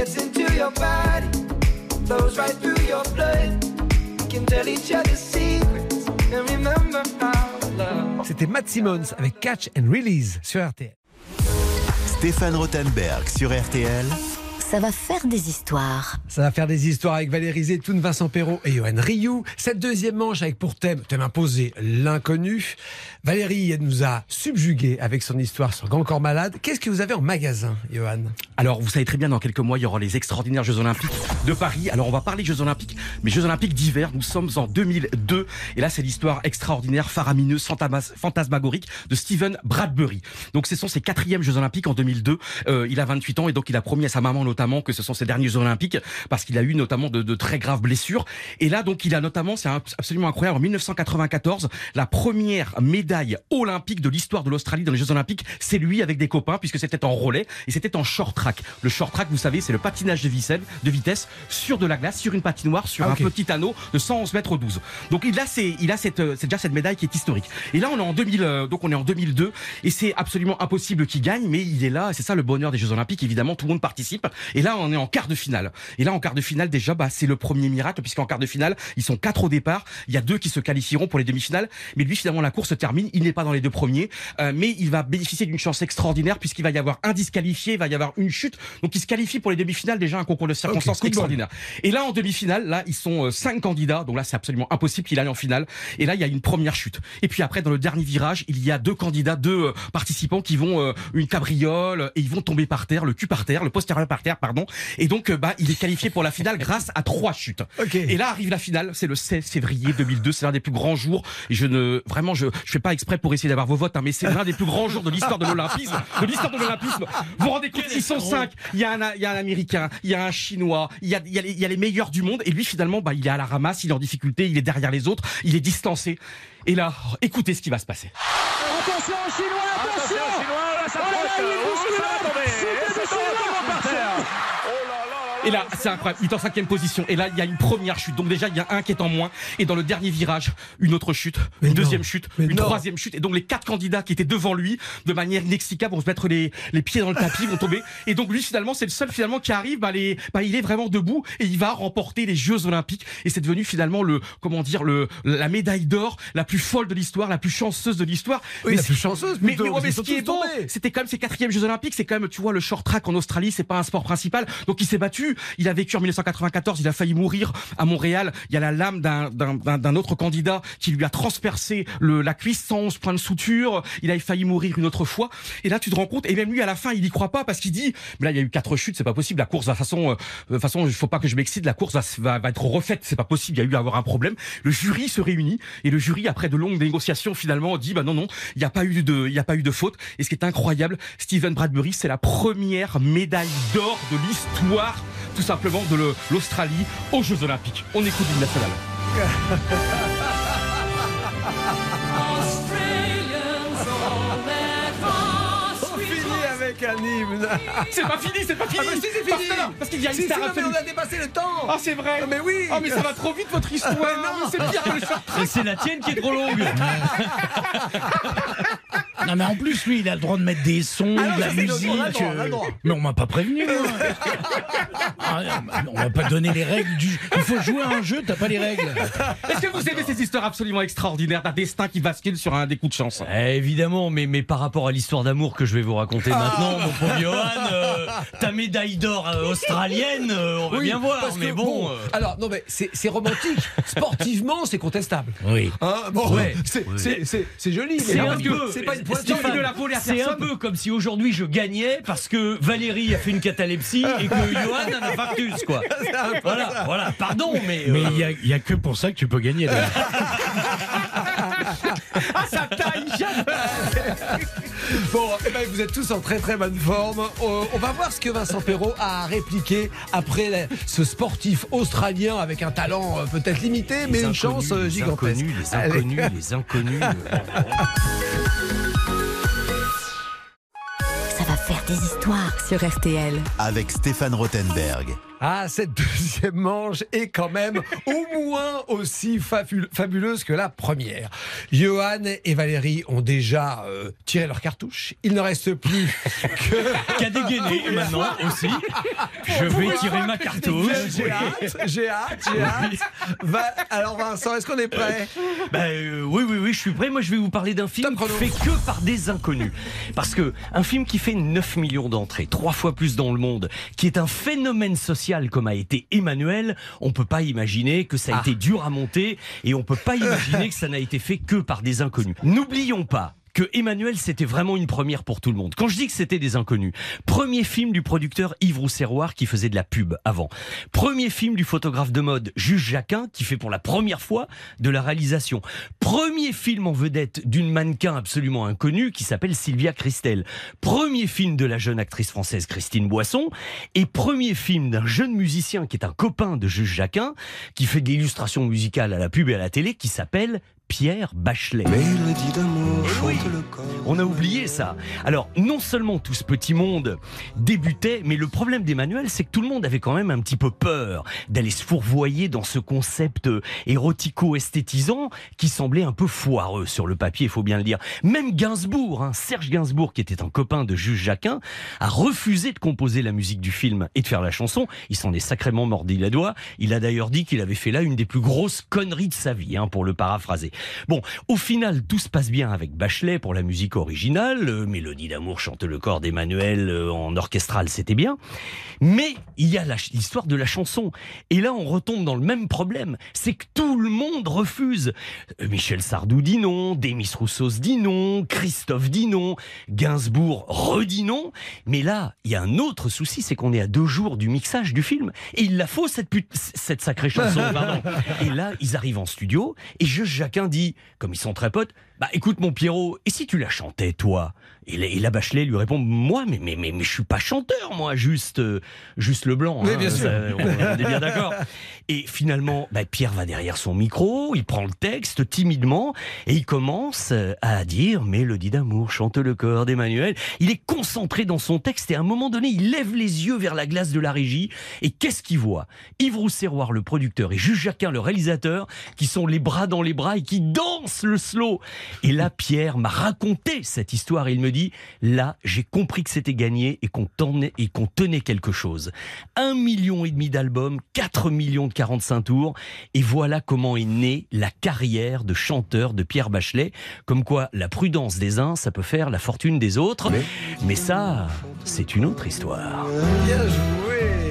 It gets into your body, flows right through your blood. We can tell each other secrets and remember how to love. C'était Matt Simmons avec Catch and Release sur RTL. Stéphane Rothenberg sur RTL. Ça va faire des histoires. Ça va faire des histoires avec Valérie Zetoun, Vincent Perrault et Johan Rioux. Cette deuxième manche avec pour thème, thème imposé, l'inconnu. Valérie nous a subjugué avec son histoire sur Grand Corps Malade. Qu'est-ce que vous avez en magasin, Johan? Alors, vous savez très bien, dans quelques mois, il y aura les extraordinaires Jeux Olympiques de Paris. Alors, on va parler Jeux Olympiques, mais Jeux Olympiques d'hiver. Nous sommes en 2002. Et là, c'est l'histoire extraordinaire, faramineuse, fantasmagorique de Steven Bradbury. Donc, ce sont ses quatrièmes Jeux Olympiques en 2002. Euh, il a 28 ans et donc il a promis à sa maman notamment que ce sont ses derniers Jeux Olympiques parce qu'il a eu notamment de, de très graves blessures. Et là, donc, il a notamment, c'est absolument incroyable, en 1994, la première médaille olympique de l'histoire de l'Australie dans les Jeux Olympiques, c'est lui avec des copains puisque c'était en relais et c'était en short track. Le short track, vous savez, c'est le patinage de vitesse, de vitesse sur de la glace, sur une patinoire, sur Ah, un petit anneau de 111 mètres 12. Donc il a, c'est, il a cette, euh, c'est déjà cette médaille qui est historique. Et là, on est en 2000, euh, donc on est en 2002 et c'est absolument impossible qu'il gagne, mais il est là. et C'est ça le bonheur des Jeux Olympiques. Évidemment, tout le monde participe. Et là, on est en quart de finale. Et là, en quart de finale, déjà, bah, c'est le premier miracle puisqu'en quart de finale, ils sont quatre au départ. Il y a deux qui se qualifieront pour les demi-finales. Mais lui, finalement, la course se termine. Il n'est pas dans les deux premiers, euh, mais il va bénéficier d'une chance extraordinaire puisqu'il va y avoir un disqualifié, il va y avoir une chute. Donc, il se qualifie pour les demi-finales. Déjà, un concours de circonstances bol. extraordinaire. Et là, en demi-finale, là, ils sont euh, cinq candidats. Donc là, c'est absolument impossible qu'il aille en finale. Et là, il y a une première chute. Et puis après, dans le dernier virage, il y a deux candidats, deux euh, participants qui vont euh, une cabriole et ils vont tomber par terre, le cul par terre, le postérieur par terre, pardon. Et donc, euh, bah, il est qualifié pour la finale grâce à trois chutes. Ok. Et là arrive la finale. C'est le 16 février 2002. C'est l'un des plus grands jours. Et je ne, vraiment, je, je fais pas exprès pour essayer d'avoir vos votes, hein, mais c'est l'un des plus grands jours de l'histoire de l'olympisme, de l'histoire de l'olympisme. Vous vous rendez compte, ils sont cinq. Il y a un, il y a un américain, il y a un chinois, il y a, il y a, les, il y a les meilleurs du monde. Et lui, finalement, bah, il est à la ramasse, il est en difficulté, il est derrière les autres, il est distancé. Et là, écoutez ce qui va se passer. Attention aux Chinois, attention Oh là là, il est bousculé Chute des Chinois Et là, c'est incroyable. Il est en cinquième position. Et là, il y a une première chute. Donc déjà, il y a un qui est en moins. Et dans le dernier virage, une autre chute, Mais une non. deuxième chute, une non. troisième chute. Et donc les quatre candidats qui étaient devant lui, de manière inexplicable, vont se mettre les, les pieds dans le tapis, vont tomber. Et donc lui, finalement, c'est le seul finalement qui arrive. Bah, les, bah, il est vraiment debout et il va remporter les Jeux Olympiques. Et c'est devenu finalement le, comment dire, le, la médaille d'or la plus folle de l'histoire, la plus chanceuse de l'histoire. Oui, Mais la plus chanceuse, mais, mais, ouais, mais ce qui est bon, c'était quand même ses quatrièmes Jeux Olympiques. C'est quand même, tu vois, le short track en Australie, c'est pas un sport principal. Donc il s'est battu. Il a vécu en 1994. Il a failli mourir à Montréal. Il y a la lame d'un autre candidat qui lui a transpercé le, la cuisse, 111 points de suture. Il a failli mourir une autre fois. Et là, tu te rends compte. Et même lui, à la fin, il y croit pas parce qu'il dit, mais là, il y a eu quatre chutes. C'est pas possible. La course, de façon, euh, façon, il faut pas que je m'excite. La course va, se- va, va être refaite. C'est pas possible. Il y a eu à avoir un problème. Le jury se réunit et le jury, après de longues négociations, finalement, dit, bah non, non, il n'y a pas eu de, il y a pas eu de faute. Et ce qui est incroyable, Steven Bradbury, c'est la première médaille d'or de l'histoire, tout simplement, de l'Australie aux Jeux Olympiques. On écoute l'hymne national. On finit avec un hymne. C'est pas fini, c'est pas fini. Ah, mais si, c'est Parce fini. non, Parce qu'il y a une Si, si, star non, mais on a dépassé le temps. Ah, c'est vrai. Ah, mais oui. Ah, mais ça va trop vite votre histoire. non. Mais c'est pire que le short c'est la tienne qui est trop longue. Non, mais en plus, lui, il a le droit de mettre des sons, Ah non, de la musique. droit, euh, droit. Mais on m'a pas prévenu. hein. Ah, on m'a pas donné les règles du. Il faut jouer à un jeu, t'as pas les règles. Est-ce que vous aimez ces histoires absolument extraordinaires d'un destin qui bascule sur un des coups de chance? Eh, évidemment, mais, mais par rapport à l'histoire d'amour que je vais vous raconter maintenant, mon pauvre Johan, euh, ta médaille d'or euh, australienne, euh, on va Oui, bien voir. parce que, Mais bon, euh, Alors, non, mais c'est romantique. Sportivement, c'est contestable. Oui. Hein, bon, Ouais. c'est joli, c'est non, un parce que peu. c'est pas une pointe C'est un peu comme si aujourd'hui je gagnais parce que Valérie a fait une catalepsie et que Johan a un infarctus, quoi. Voilà, voilà. Pardon, mais. euh, Mais il y a, il y a que pour ça que tu peux gagner. Ah, ça taille jamais. Bon, eh ben, vous êtes tous en très très bonne forme. Euh, on va voir ce que Vincent Perrault a à répliquer après la- ce sportif australien avec un talent euh, peut-être limité, mais une chance euh, les gigantesque. inconnus, les inconnus, les inconnus. Des histoires sur RTL. Avec Stéphane Rothenberg. Ah, cette deuxième manche est quand même au moins aussi fabul- fabuleuse que la première. Johan et Valérie ont déjà euh, tiré leur cartouche. Il ne reste plus que. Qu'à dégainer maintenant aussi. Je vais tirer ma cartouche. J'ai hâte, j'ai hâte, j'ai hâte. Va- Alors Vincent, est-ce qu'on est prêt? Bah, euh, oui, oui, oui, je suis prêt. Moi, je vais vous parler d'un film fait que par des inconnus. Parce que un film qui fait 9 millions d'entrées, trois fois plus dans le monde, qui est un phénomène social comme a été Emmanuel, on peut pas imaginer que ça a Ah. été dur à monter et on peut pas imaginer que ça n'a été fait que par des inconnus. N'oublions pas que Emmanuel, c'était vraiment une première pour tout le monde. Quand je dis que c'était des inconnus, premier film du producteur Yves Rousserroir qui faisait de la pub avant. Premier film du photographe de mode Juge Jacquin qui fait pour la première fois de la réalisation. Premier film en vedette d'une mannequin absolument inconnue qui s'appelle Sylvia Christel. Premier film de la jeune actrice française Christine Boisson. Et premier film d'un jeune musicien qui est un copain de Juge Jacquin qui fait de l'illustration musicale à la pub et à la télé qui s'appelle Pierre Bachelet. Mélodie d'amour, Eh oui. chante le corps. On a oublié ça. Alors, non seulement tout ce petit monde débutait, mais le problème d'Emmanuel, c'est que tout le monde avait quand même un petit peu peur d'aller se fourvoyer dans ce concept érotico-esthétisant qui semblait un peu foireux sur le papier, il faut bien le dire. Même Gainsbourg, hein, Serge Gainsbourg, qui était un copain de Juge Jacquin, a refusé de composer la musique du film et de faire la chanson. Il s'en est sacrément mordi la doigt. Il a d'ailleurs dit qu'il avait fait là une des plus grosses conneries de sa vie, hein, pour le paraphraser. Bon, au final, tout se passe bien avec Bachelet pour la musique originale. Euh, Mélodie d'amour chante le corps d'Emmanuel euh, en orchestral, c'était bien. Mais il y a l'histoire de la chanson. Et là, on retombe dans le même problème. C'est que tout le monde refuse. Euh, Michel Sardou dit non, Demis Roussos dit non, Christophe dit non, Gainsbourg redit non. Mais là, il y a un autre souci, c'est qu'on est à deux jours du mixage du film. Et il la faut, cette, pute- cette sacrée chanson. pardon. Et là, ils arrivent en studio, et je, Jacquin comme ils sont très potes, bah écoute mon Pierrot, et si tu la chantais toi? Et la, et la Bachelet lui répond, moi, mais, mais, mais, mais je suis pas chanteur, moi, juste, euh, juste le blanc. Oui, hein, bien sûr. on, on est bien d'accord. Et finalement, bah, Pierre va derrière son micro, il prend le texte timidement, et il commence euh, à dire Mélodie d'amour, chante le corps d'Emmanuel. Il est concentré dans son texte, et à un moment donné, il lève les yeux vers la glace de la régie, et qu'est-ce qu'il voit? Yves Rousserroir, le producteur, et Jules Jacquin, le réalisateur, qui sont les bras dans les bras et qui dansent le slow. Et là, Pierre m'a raconté cette histoire, et il me dit là, j'ai compris que c'était gagné et qu'on tenait, et qu'on tenait quelque chose. Un million et demi d'albums, 4 millions de 45 tours, et voilà comment est née la carrière de chanteur de Pierre Bachelet. Comme quoi, la prudence des uns, ça peut faire la fortune des autres. Mais, ça, c'est une autre histoire. Bien joué.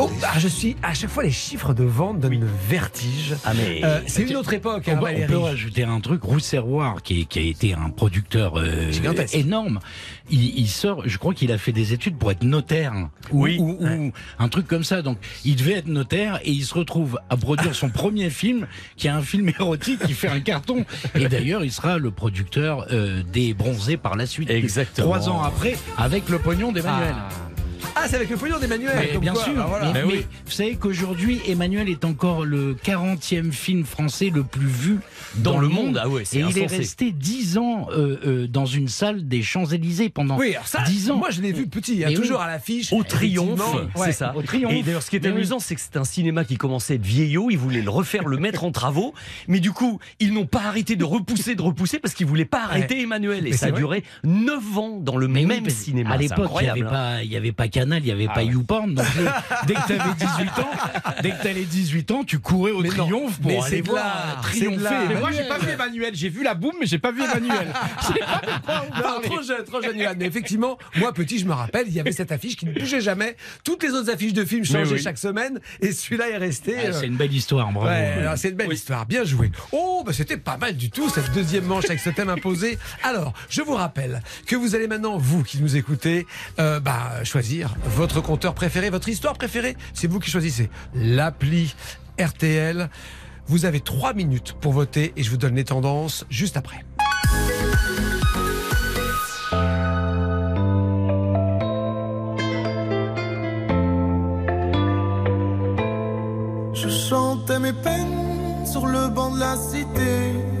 Oh, ah, je suis à chaque fois les chiffres de vente donnent le vertige. Ah mais Euh, c'est une autre époque, On, hein, peut- on peut rajouter un truc, Rousserroir, qui, qui a été un producteur euh, énorme, il, il sort, je crois qu'il a fait des études pour être notaire, ou, Oui. ou- ou un truc comme ça. Donc, il devait être notaire et il se retrouve à produire son premier film, qui est un film érotique qui fait un carton. Et d'ailleurs, il sera le producteur euh, des Bronzés par la suite. Exactement. Trois ans après, avec le pognon d'Emmanuel. Ah, c'est avec le pognon d'Emmanuel. Mais bien quoi, sûr. bah voilà. mais, mais vous savez qu'aujourd'hui, Emmanuel est encore le 40e film français le plus vu Dans le monde, ah ouais, c'est Et il est resté 10 ans euh, euh, dans une salle des Champs-Élysées pendant Oui, alors ça, 10 ans. moi je l'ai vu petit, hein, oui. toujours à l'affiche. Au triomphe, c'est ouais. ça. au triomphe. Et d'ailleurs, ce qui est Mais oui. amusant, c'est que c'est un cinéma qui commençait à être vieillot. Ils voulaient le refaire, le mettre en travaux. Mais du coup, ils n'ont pas arrêté de repousser, de repousser parce qu'ils voulaient pas arrêter Emmanuel. Et Mais ça a duré 9 ans dans le même cinéma. À l'époque, il n'y avait, hein. pas- avait pas Canal, il n'y avait pas YouPorn. Donc, le- dès que tu avais 18 ans, dès que tu avais 18 ans, tu courais au Mais non, triomphe pour mais aller voir de triompher. Mais moi, j'ai pas vu Emmanuel. J'ai vu la boum, mais j'ai pas vu Emmanuel. Non, trop jeune, trop jeune, Johan. Mais effectivement, moi petit, je me rappelle, il y avait cette affiche qui ne bougeait jamais. Toutes les autres affiches de films changeaient oui. chaque semaine, et celui-là est resté. Ah, euh, C'est une belle histoire, bravo. Ouais, c'est une belle histoire, bien joué. Oh, bah c'était pas mal du tout cette deuxième manche avec ce thème imposé. Alors, je vous rappelle que vous allez maintenant, vous qui nous écoutez, euh, bah, choisir votre compteur préféré, votre histoire préférée. C'est vous qui choisissez l'appli RTL. Vous avez trois minutes pour voter et je vous donne les tendances juste après. Je chantais mes peines sur le banc de la cité.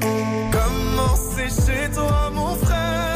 Comment c'est chez toi, mon frère?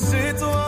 Comment c'est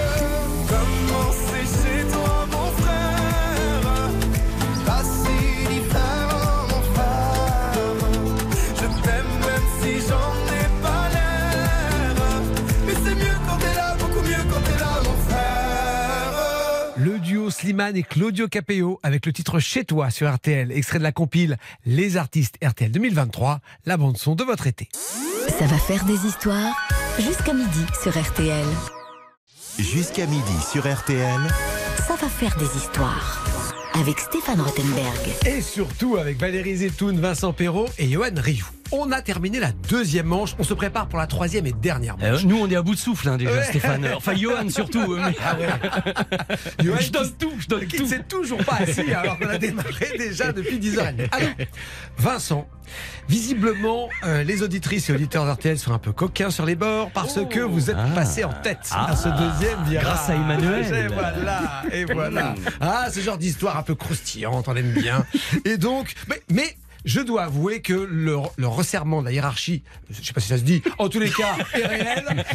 Slimane et Claudio Capeo avec le titre Chez toi sur RTL, extrait de la compile Les artistes RTL 2023, la bande son de votre été. Ça va faire des histoires jusqu'à midi sur RTL. Jusqu'à midi sur RTL. Ça va faire des histoires avec Stéphane Rothenberg. Et surtout avec Valérie Zetoun, Vincent Perrault et Johan Rioux. On a terminé la deuxième manche, on se prépare pour la troisième et dernière Euh, manche. nous, on est à bout de souffle hein, déjà, Ouais. Stéphane. Enfin, Johan surtout. euh, mais- Ah ouais. Johan je donne tout, je donne qui tout. ne s'est toujours pas assis alors qu'on a démarré déjà depuis 10h30. Alors, Vincent, visiblement, euh, les auditrices et auditeurs d'RTL sont un peu coquins sur les bords parce que vous êtes Ah. passé en tête Ah. à ce deuxième virage. Grâce à Emmanuel. Et voilà, et voilà. Ah, ce genre d'histoire un peu croustillante, on aime bien. Et donc, mais, mais je dois avouer que le, resserrement de la hiérarchie, je sais pas si ça se dit, en tous les cas, est réel.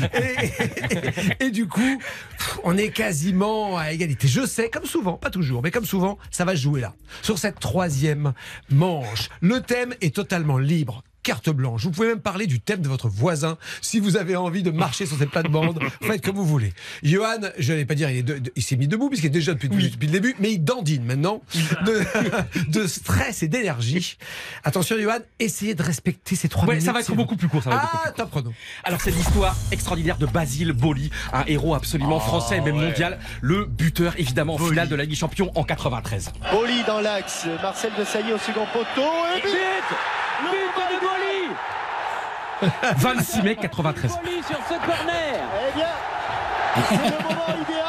Et, et- du coup, on est quasiment à égalité. Je sais, comme souvent, pas toujours, mais comme souvent, ça va jouer là. Sur cette troisième manche, le thème est totalement libre. Carte blanche. Vous pouvez même parler du thème de votre voisin si vous avez envie de marcher sur cette plate-bande. Faites comme vous voulez. Johan, je n'allais pas dire, il, est de- de- il s'est mis debout puisqu'il est déjà depuis, depuis le début, mais il dandine maintenant de, de stress et d'énergie. Attention, Johan, essayez de respecter ces trois Ouais, minutes. ça va être beaucoup plus court. Ça va être Ah, top chrono. Alors c'est l'histoire extraordinaire de Basile Boli, un héros absolument français et même mondial, le buteur évidemment en finale de la Ligue des Champions en 93. Boli dans l'axe, Marcel de Sailly au second poteau et but But de Boli 26 mai 93. Boli sur ce corner Eh bien, c'est le moment idéal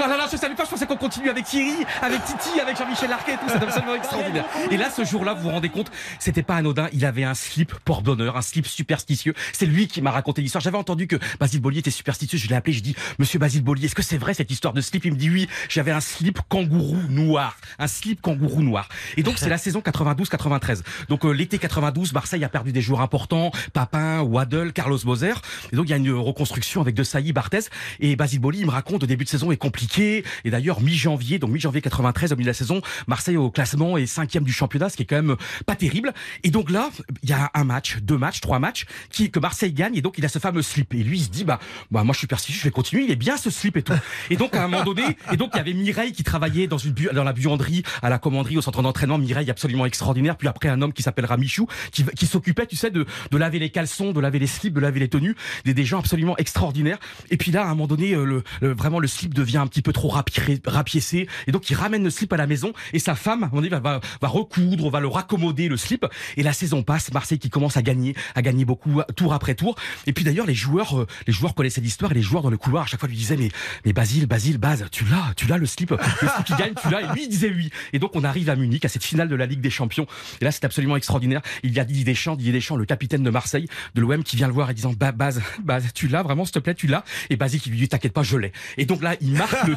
Ah là là, je savais pas, je pensais qu'on continue avec Thierry, avec Titi, avec Jean-Michel Larquet et tout, c'est absolument extraordinaire. Et là, ce jour-là, vous vous rendez compte, c'était pas anodin, il avait un slip porte-bonheur, un slip superstitieux. C'est lui qui m'a raconté l'histoire. J'avais entendu que Basile Boli était superstitieux, je l'ai appelé, j'ai dit, Monsieur Basile Boli, est-ce que c'est vrai cette histoire de slip? Il me dit oui, j'avais un slip kangourou noir, un slip kangourou noir. Et donc, c'est la saison 92-93. Donc, euh, l'été 92, Marseille a perdu des joueurs importants, Papin, Waddle, Carlos Moser. Et donc, il y a une reconstruction avec De Sailly, Barthez. Et Basile Boli, il me raconte, le début de saison est compliqué. Et d'ailleurs, mi-janvier, donc mi-janvier 93, au milieu de la saison, Marseille au classement est cinquième du championnat, ce qui est quand même pas terrible. Et donc là, il y a un match, deux matchs, trois matchs, qui, que Marseille gagne. Et donc, il a ce fameux slip. Et lui, il se dit, bah, bah, moi, je suis persisté, je vais continuer. Il est bien ce slip et tout. Et donc, à un moment donné, et donc, il y avait Mireille qui travaillait dans une dans la buanderie, à la commanderie, au centre d'entraînement. Mireille, absolument extraordinaire. Puis après, un homme qui s'appellera Michou, qui, s'occupait, tu sais, de, de laver les caleçons, de laver les slips, de laver les tenues. Des, gens absolument extraordinaires. Et puis là, à un moment donné, euh, le- vraiment, le slip devient un petit petit peu trop rapi- rapiécé. Et donc, il ramène le slip à la maison et sa femme, mon avis, va, va, va recoudre, va le raccommoder, le slip. Et la saison passe, Marseille qui commence à gagner, à gagner beaucoup, tour après tour. Et puis d'ailleurs, les joueurs, euh, les joueurs connaissaient l'histoire et les joueurs dans le couloir à chaque fois lui disaient, mais, mais Basile, Basile, Baz, tu l'as, tu l'as le slip, le slip qui gagne, tu l'as. Et lui, il disait oui. Et donc, on arrive à Munich, à cette finale de la Ligue des Champions. Et là, c'est absolument extraordinaire. Il y a Didier Deschamps, Didier Deschamps, le capitaine de Marseille, de l'OM, qui vient le voir et disant, bah, Baz, Baz, tu l'as vraiment, s'il te plaît, tu l'as. Et Basile qui lui dit, t'inquiète pas, je l'ai. Et donc là, il marque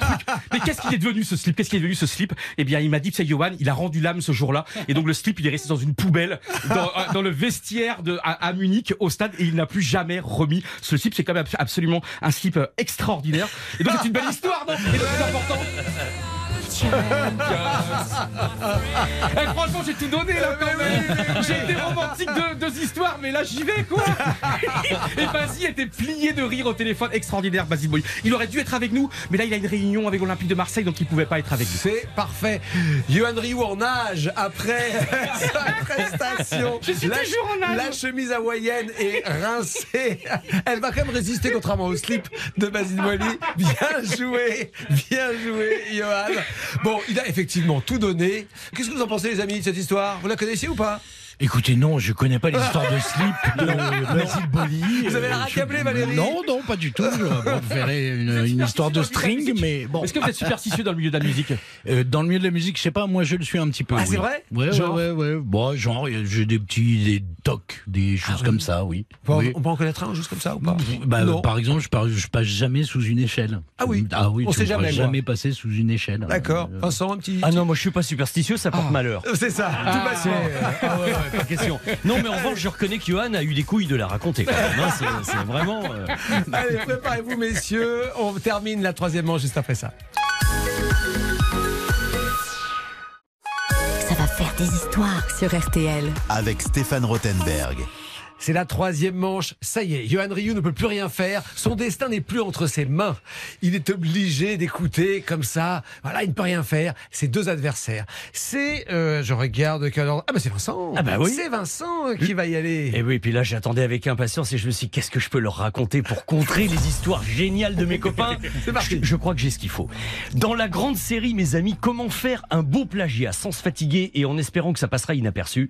Mais qu'est-ce qu'il est devenu ce slip? Qu'est-ce qu'il est devenu ce slip? Eh bien, il m'a dit, c'est Johan, il a rendu l'âme ce jour-là. Et donc le slip, il est resté dans une poubelle, dans, euh, le vestiaire à, à Munich, au stade, et il n'a plus jamais remis ce slip. C'est quand même absolument un slip euh, extraordinaire. Et donc c'est une belle histoire, non? Et le plus important. Eh, franchement, j'ai tout donné là quand même. J'ai été romantique de deux histoires, mais là j'y vais quoi. Et Basile était plié de rire au téléphone, extraordinaire Basile Boy. Il aurait dû être avec nous, mais là il a une réunion avec l'Olympique de Marseille, donc il pouvait pas être avec nous. C'est parfait. Johan Rioux en nage après sa prestation. Je suis la, toujours en nage. La chemise hawaïenne est rincée. Elle va quand même résister contrairement au slip de Basile Boily. Bien joué, bien joué, Johan. Bon, il a effectivement tout donné. Qu'est-ce que vous en pensez, les amis, de cette histoire? Vous la connaissiez ou pas? Écoutez, non, je connais pas l'histoire de slip de Basile Boli. Vous avez la Euh, raccablé, Valérie Non, non, pas du tout. Je bon, je verrais une, une histoire de string, mais bon. Est-ce que vous êtes superstitieux dans le milieu de la musique Euh, Dans le milieu de la musique, je sais pas, moi je le suis un petit peu. Ah, oui. c'est vrai Ouais, Genre ouais, ouais, ouais. Bon, genre, j'ai des petits des tocs, des choses comme ça, oui. On peut en connaître un juste comme ça ou pas Bah, Non. par exemple, je, par- je passe jamais sous une échelle. Ah oui. Ah oui, On tu sait me feras jamais, moi. jamais passer sous une échelle. D'accord. Euh, Vincent, un petit. Ah non, moi je suis pas superstitieux, ça porte malheur. C'est ça, tout passe. Pas question. Non, mais en revanche, je reconnais que Johan a eu des couilles de la raconter. Quand même, hein. C'est- C'est vraiment. euh, Allez, préparez-vous, messieurs. On termine la troisième manche juste après ça. Ça va faire des histoires sur RTL. Avec Stéphane Rothenberg. C'est la troisième manche. Ça y est, Johan Rioux ne peut plus rien faire. Son destin n'est plus entre ses mains. Il est obligé d'écouter comme ça. Voilà, il ne peut rien faire. Ses deux adversaires. C'est, euh, je regarde quel ordre. Ah bah c'est Vincent. Ah bah oui. C'est Vincent qui va y aller. Et oui, puis là, j'attendais avec impatience et je me suis dit, qu'est-ce que je peux leur raconter pour contrer les histoires géniales de mes copains? C'est parti. Je, je crois que j'ai ce qu'il faut. Dans la grande série, mes amis, comment faire un beau plagiat sans se fatiguer et en espérant que ça passera inaperçu,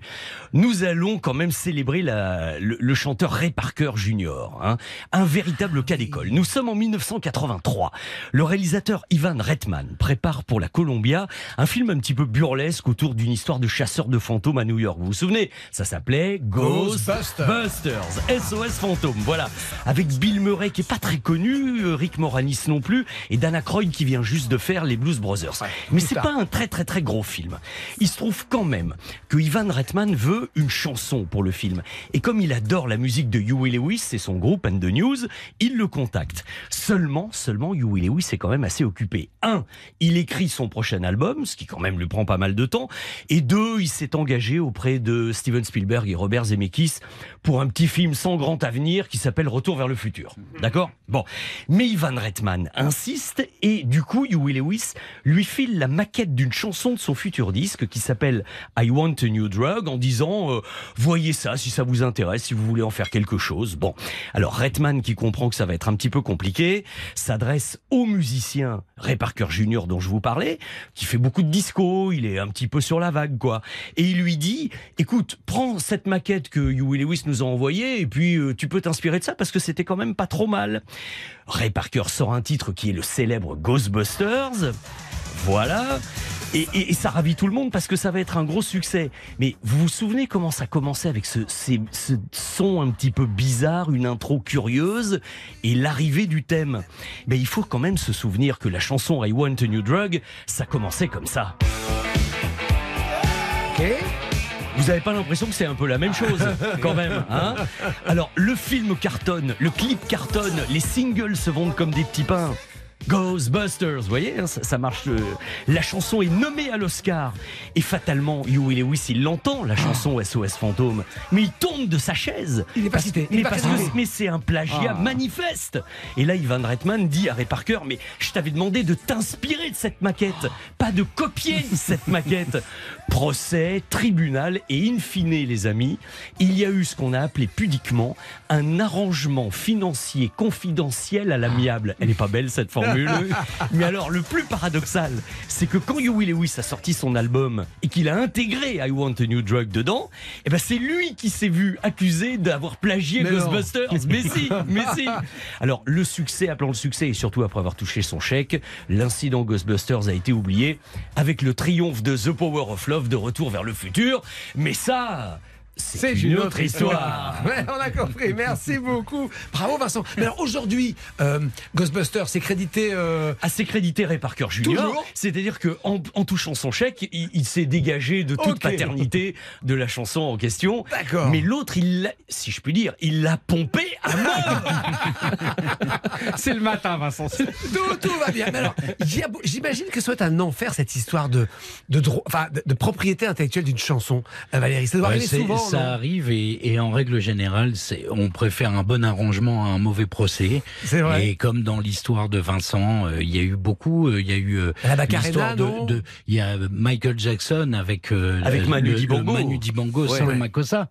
nous allons quand même célébrer la- le, le chanteur Ray Parker Jr., hein. un véritable cas d'école. Nous sommes en 1983. Le réalisateur Ivan Reitman prépare pour la Columbia un film un petit peu burlesque autour d'une histoire de chasseur de fantômes à New York. Vous vous souvenez? Ça s'appelait Ghostbusters. SOS Fantôme. Voilà. Avec Bill Murray qui est pas très connu, euh, Rick Moranis non plus, et Dan Aykroyd qui vient juste de faire les Blues Brothers. Mais c'est pas un très très très gros film. Il se trouve quand même que Ivan Reitman veut une chanson pour le film. Et comme il adore la musique de Huey Lewis et son groupe And the News, il le contacte. Seulement, seulement Huey Lewis est quand même assez occupé. Un, il écrit son prochain album, ce qui quand même lui prend pas mal de temps. Et deux, il s'est engagé auprès de Steven Spielberg et Robert Zemeckis pour un petit film sans grand avenir qui s'appelle Retour vers le futur. D'accord? Bon. Mais Ivan Reitman insiste et du coup, Huey Lewis lui file la maquette d'une chanson de son futur disque qui s'appelle I Want a New Drug en disant euh, voyez ça si ça vous intéresse, si vous voulez en faire quelque chose. Bon. Alors Reitman qui comprend que ça va être un petit peu compliqué, s'adresse au musicien Ray Parker Jr. dont je vous parlais, qui fait beaucoup de disco, il est un petit peu sur la vague quoi. Et il lui dit écoute, prends cette maquette que Huey Lewis nous a envoyée et puis euh, tu peux t'inspirer de ça parce que c'était quand même pas trop mal. Ray Parker sort un titre qui est le célèbre Ghostbusters. Voilà. Et, et- et ça ravit tout le monde parce que ça va être un gros succès. Mais vous vous souvenez comment ça commençait avec ce, ces- ce son un petit peu bizarre, une intro curieuse et l'arrivée du thème? Mais il faut quand même se souvenir que la chanson I Want a New Drug, ça commençait comme ça. Vous avez pas l'impression que c'est un peu la même chose, quand même, hein? Alors, le film cartonne, le clip cartonne, les singles se vendent comme des petits pains. Ghostbusters, vous voyez, hein, ça, ça marche. euh, La chanson est nommée à l'Oscar. Et fatalement, Huey Lewis, il l'entend, la chanson SOS Fantôme. Mais il tombe de sa chaise. Il n'est pas cité, il mais n'est pas parce cité. que- mais c'est un plagiat Ah. manifeste. Et là, Ivan Reitman dit à Ray Parker, mais je t'avais demandé de t'inspirer de cette maquette, pas de copier cette maquette. Procès, tribunal et in fine, les amis, il y a eu ce qu'on a appelé pudiquement un arrangement financier confidentiel à l'amiable. Elle est pas belle cette formule fabuleux. Mais alors, le plus paradoxal, c'est que quand Huey Lewis a sorti son album et qu'il a intégré I Want a New Drug dedans, eh ben c'est lui qui s'est vu accusé d'avoir plagié Mais non. Ghostbusters. Mais si, mais si. Alors, le succès, appelant le succès, et surtout après avoir touché son chèque, l'incident Ghostbusters a été oublié avec le triomphe de The Power of Love de Retour vers le futur. Mais ça, c'est une, autre histoire. Ouais, on a compris. Merci beaucoup. Bravo Vincent. Mais alors aujourd'hui, euh, Ghostbusters, c'est crédité. euh, à ses crédité Ray Parker Jr. C'est-à-dire que en, en touchant son chèque, il, il s'est dégagé de toute Ok. paternité de la chanson en question. D'accord. Mais l'autre, il l'a, si je puis dire, il l'a pompé à mort. C'est le matin, Vincent. Tout, tout va bien. Mais alors, j'imagine que ça doit être un enfer cette histoire de, de, de, de propriété intellectuelle d'une chanson. Euh, Valérie, ça doit Ouais, arriver c'est- souvent. Ça arrive et, et en règle générale, c'est- on préfère un bon arrangement à un mauvais procès. C'est vrai. Et comme dans l'histoire de Vincent, euh, il y a eu beaucoup. euh, Il y a eu euh, La non de, de- il y a Michael Jackson avec euh, Avec Manu Dibango. Manu Dibango Ouais. Ouais. Makossa.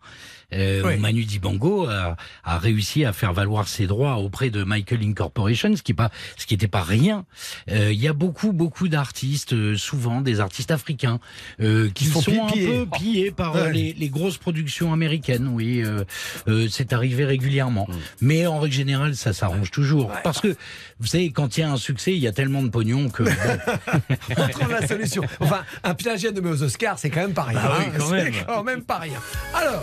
Euh, où Manu Dibango a, a réussi à faire valoir ses droits auprès de Michael Incorporation, ce qui pas, ce qui n'était pas rien. Euh, Il y a beaucoup, beaucoup d'artistes, euh, souvent des artistes africains, euh, qui sont sont un pillés. peu pillés par Ouais. les, les grosses productions américaines. Oui, euh, euh, c'est arrivé régulièrement. Mm. Mais en règle générale, ça s'arrange toujours, parce que vous savez, quand il y a un succès, il y a tellement de pognon que On trouve la solution. Enfin, un plagiat nommé aux Oscars, c'est quand même pas rien. Bah oui, hein. quand même. quand même pas rien. Alors,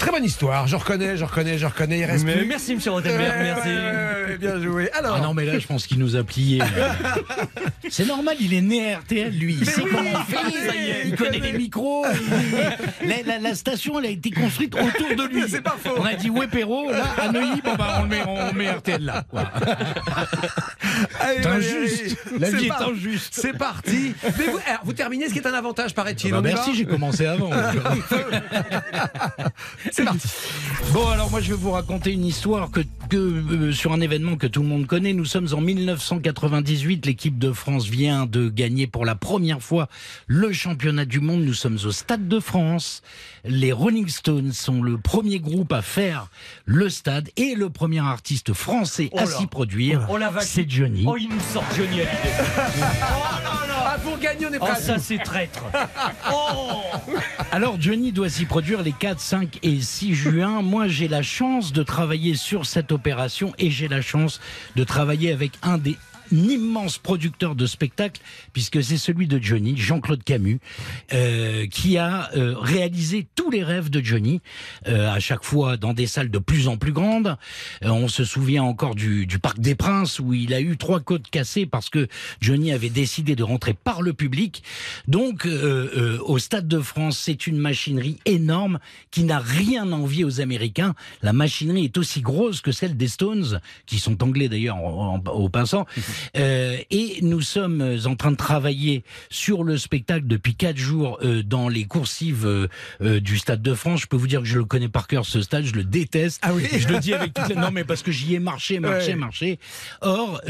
très bonne histoire. Je reconnais, je reconnais, je reconnais. Il reste Mais plus. merci, monsieur Rottenberg, merci. bien joué. Alors, Ah non, mais là, je pense qu'il nous a pliés. C'est normal, il est né à RTL, lui. Il sait oui, comment on fait. ça y est, il connaît les micros. il- La, la- la station, elle a été construite autour de lui. C'est pas faux. On a dit, ouais, Perrault, là, à Neuilly, bon, bah, on, le met, on met RTL là. Voilà. allez, injuste. La c'est vie est par- injuste. C'est parti. Mais vous, alors, vous terminez, ce qui est un avantage, paraît-il. Bah, merci, j'ai commencé avant. C'est parti. Bon, alors moi je vais vous raconter une histoire que, euh, sur un événement que tout le monde connaît. Nous sommes en 1998. L'équipe de France vient de gagner pour la première fois le championnat du monde. Nous sommes au Stade de France. Les Rolling Stones sont le premier groupe à faire le stade et le premier artiste français Oh à s'y produire. Oh. C'est Johnny. Oh, il nous sort Johnny Hallyday. Ah, pour gagner, on est Oh, prêt. ça, c'est traître. Oh Alors Johnny doit s'y produire les 4, 5 et 6 juin. Moi j'ai la chance de travailler sur cette opération et j'ai la chance de travailler avec un des immense producteur de spectacle, puisque c'est celui de Johnny, Jean-Claude Camus, euh, qui a euh, réalisé tous les rêves de Johnny, euh, à chaque fois dans des salles de plus en plus grandes. Euh, on se souvient encore du, du Parc des Princes, où il a eu trois côtes cassées parce que Johnny avait décidé de rentrer par le public. Donc, euh, euh, au Stade de France, c'est une machinerie énorme qui n'a rien envie aux Américains. La machinerie est aussi grosse que celle des Stones, qui sont anglais d'ailleurs au passant. Euh, et nous sommes en train de travailler sur le spectacle depuis quatre jours euh, dans les coursives euh, du Stade de France. Je peux vous dire que je le connais par cœur ce stade, je le déteste. Ah oui Je le dis avec toute la... Non mais parce que j'y ai marché, marché, Ouais. marché. Or,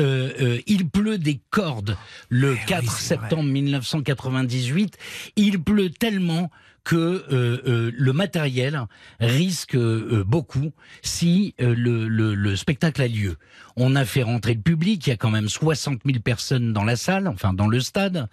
il pleut des cordes le 4 Eh septembre 1998. Il pleut tellement que euh, euh, le matériel risque euh, beaucoup si le, le- le spectacle a lieu. On a fait rentrer le public, il y a quand même 60 000 personnes dans la salle, enfin dans le stade,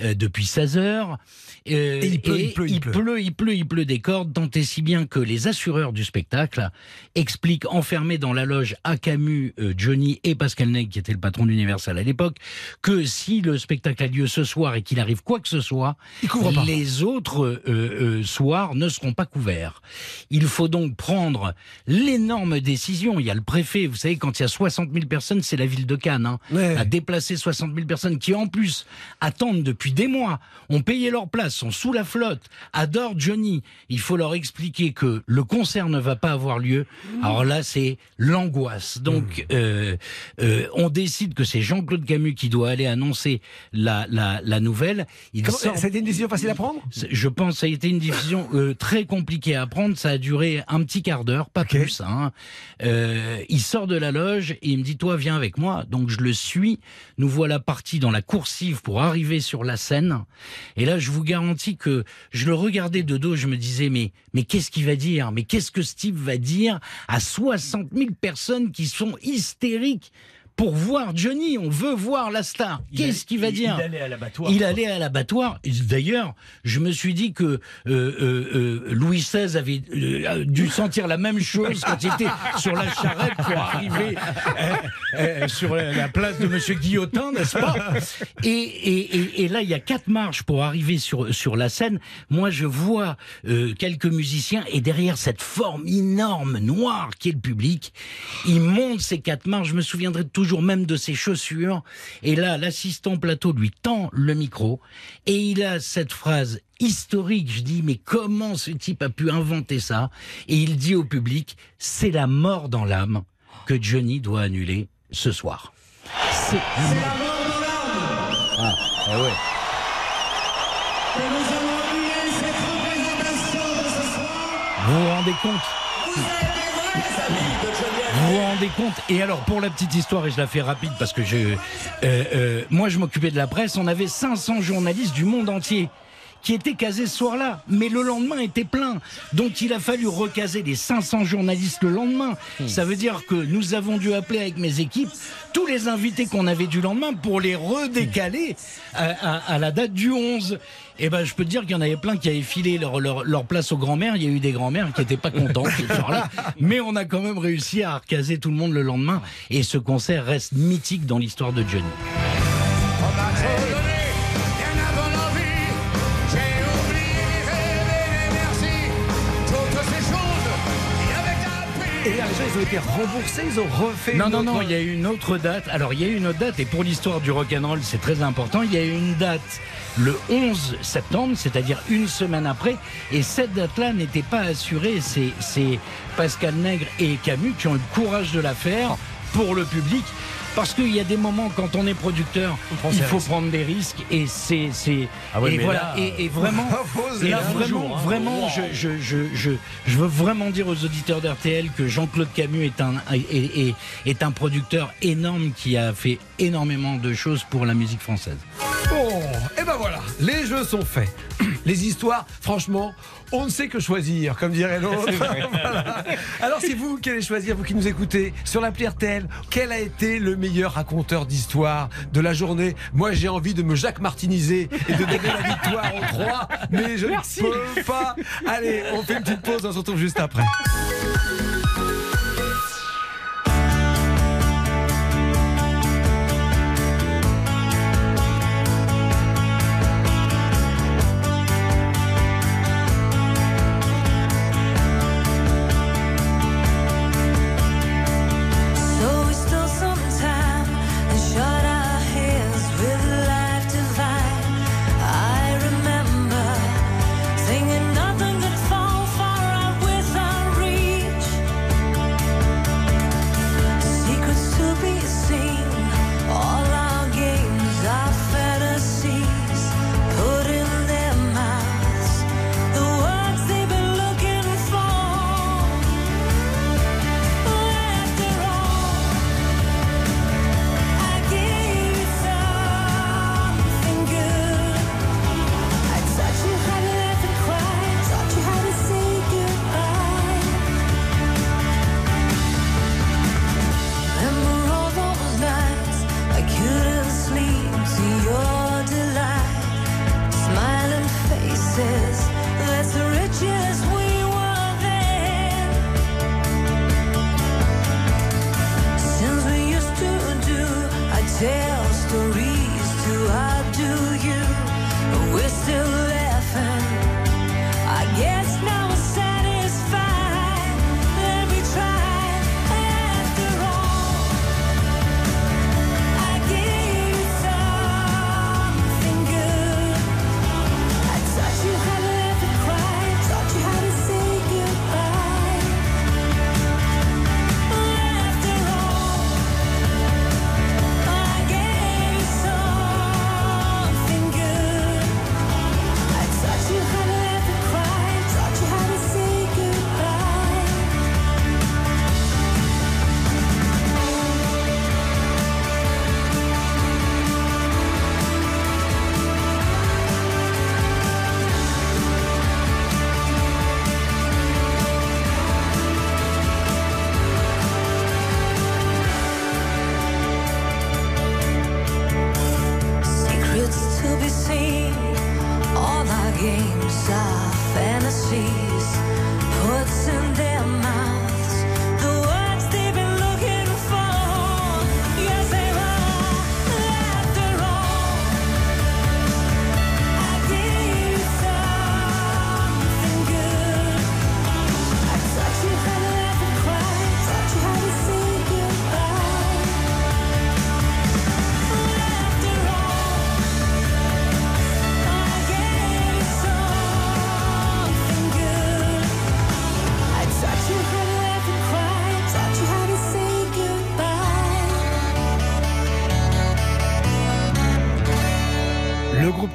depuis 16 heures. Et il pleut, et il pleut, il pleut. pleut, il pleut, il pleut des cordes, tant et si bien que les assureurs du spectacle expliquent enfermés dans la loge à Camus, Johnny et Pascal Neg, qui était le patron d'Universal à l'époque, que si le spectacle a lieu ce soir et qu'il arrive quoi que ce soit, Il les autres euh, soirs ne seront pas couverts. Il faut donc prendre l'énorme décision. Il y a le préfet, vous savez, quand il y a 60 000 personnes, c'est la ville de Cannes, hein, Ouais. à déplacer 60 000 personnes qui, en plus, attendent depuis des mois, ont payé leur place, sont sous la flotte, adorent Johnny. Il faut leur expliquer que le concert ne va pas avoir lieu. Alors là, c'est l'angoisse. Donc, euh, euh, on décide que c'est Jean-Claude Camus qui doit aller annoncer la, la, la nouvelle. Sort- été une décision facile à prendre? Je pense que été une décision euh, très compliquée à prendre. Ça a duré un petit quart d'heure, pas plus. Hein. Euh, il sort de la loge et il me dit Toi, viens avec moi. Donc je le suis. Nous voilà partis dans la coursive pour arriver sur la scène. Et là, je vous garantis que je le regardais de dos. Je me disais Mais, mais qu'est-ce qu'il va dire? Mais qu'est-ce que Steve va dire à 60 000 personnes qui sont hystériques? Pour voir Johnny. On veut voir la star. Qu'est-ce qu'il va il- dire il allait à l'abattoir, Il quoi. allait à l'abattoir. D'ailleurs, je me suis dit que euh, euh, euh, Louis XVI avait dû sentir la même chose quand il était sur la charrette pour arriver sur la, la place de Monsieur Guillotin, n'est-ce pas? Et, et, et, et là, il y a quatre marches pour arriver sur, sur la scène. Moi, je vois quelques musiciens et derrière cette forme énorme, noire, qui est le public, il monte ces quatre marches. Je me souviendrai toujours même de ses chaussures. Et là, l'assistant plateau lui tend le micro et il a cette phrase historique. Je dis, mais comment ce type a pu inventer ça? Et il dit au public, c'est la mort dans l'âme que Johnny doit annuler ce soir. C'est la mort dans l'âme Ah, ah ouais. Vous vous rendez compte? Vous vous rendez compte? Et alors, pour la petite histoire, et je la fais rapide parce que je, euh, euh, moi, je m'occupais de la presse. On avait 500 journalistes du monde entier qui étaient casés ce soir-là, mais le lendemain était plein. Donc il a fallu recaser les 500 journalistes le lendemain. Ça veut dire que nous avons dû appeler avec mes équipes tous les invités qu'on avait du lendemain pour les redécaler à, à- à la date du 11. Et ben, je peux te dire qu'il y en avait plein qui avaient filé leur, leur, leur place aux grands-mères. Il y a eu des grands-mères qui n'étaient pas contentes ce soir-là. Mais on a quand même réussi à recaser tout le monde le lendemain. Et ce concert reste mythique dans l'histoire de Johnny. Et l'argent, ils ont été remboursés, ils ont refait. Non, une non, autre- non, il y a eu une autre date. Alors, il y a eu une autre date, et pour l'histoire du rock'n'roll, c'est très important. Il y a eu une date le 11 septembre, c'est-à-dire une semaine après, et cette date-là n'était pas assurée. C'est c'est Pascal Nègre et Camus qui ont eu le courage de la faire pour le public. Parce qu'il y a des moments quand on est producteur, il faut risques. prendre des risques et c'est c'est Ah ouais, et voilà là, et, et vraiment et là, vraiment jour, hein. vraiment je, je, je, je, je veux vraiment dire aux auditeurs d'RTL que Jean-Claude Camus est un est, est, est un producteur énorme qui a fait énormément de choses pour la musique française. Bon, et ben voilà, les jeux sont faits. Les histoires, franchement, on ne sait que choisir, comme dirait l'autre. Voilà. Alors, c'est vous qui allez choisir, vous qui nous écoutez, sur l'appli RTL, quel a été le meilleur raconteur d'histoire de la journée? Moi, j'ai envie de me Jacques Martiniser et de donner la victoire aux trois, mais je ne peux pas. Allez, on fait une petite pause, on se retrouve juste après.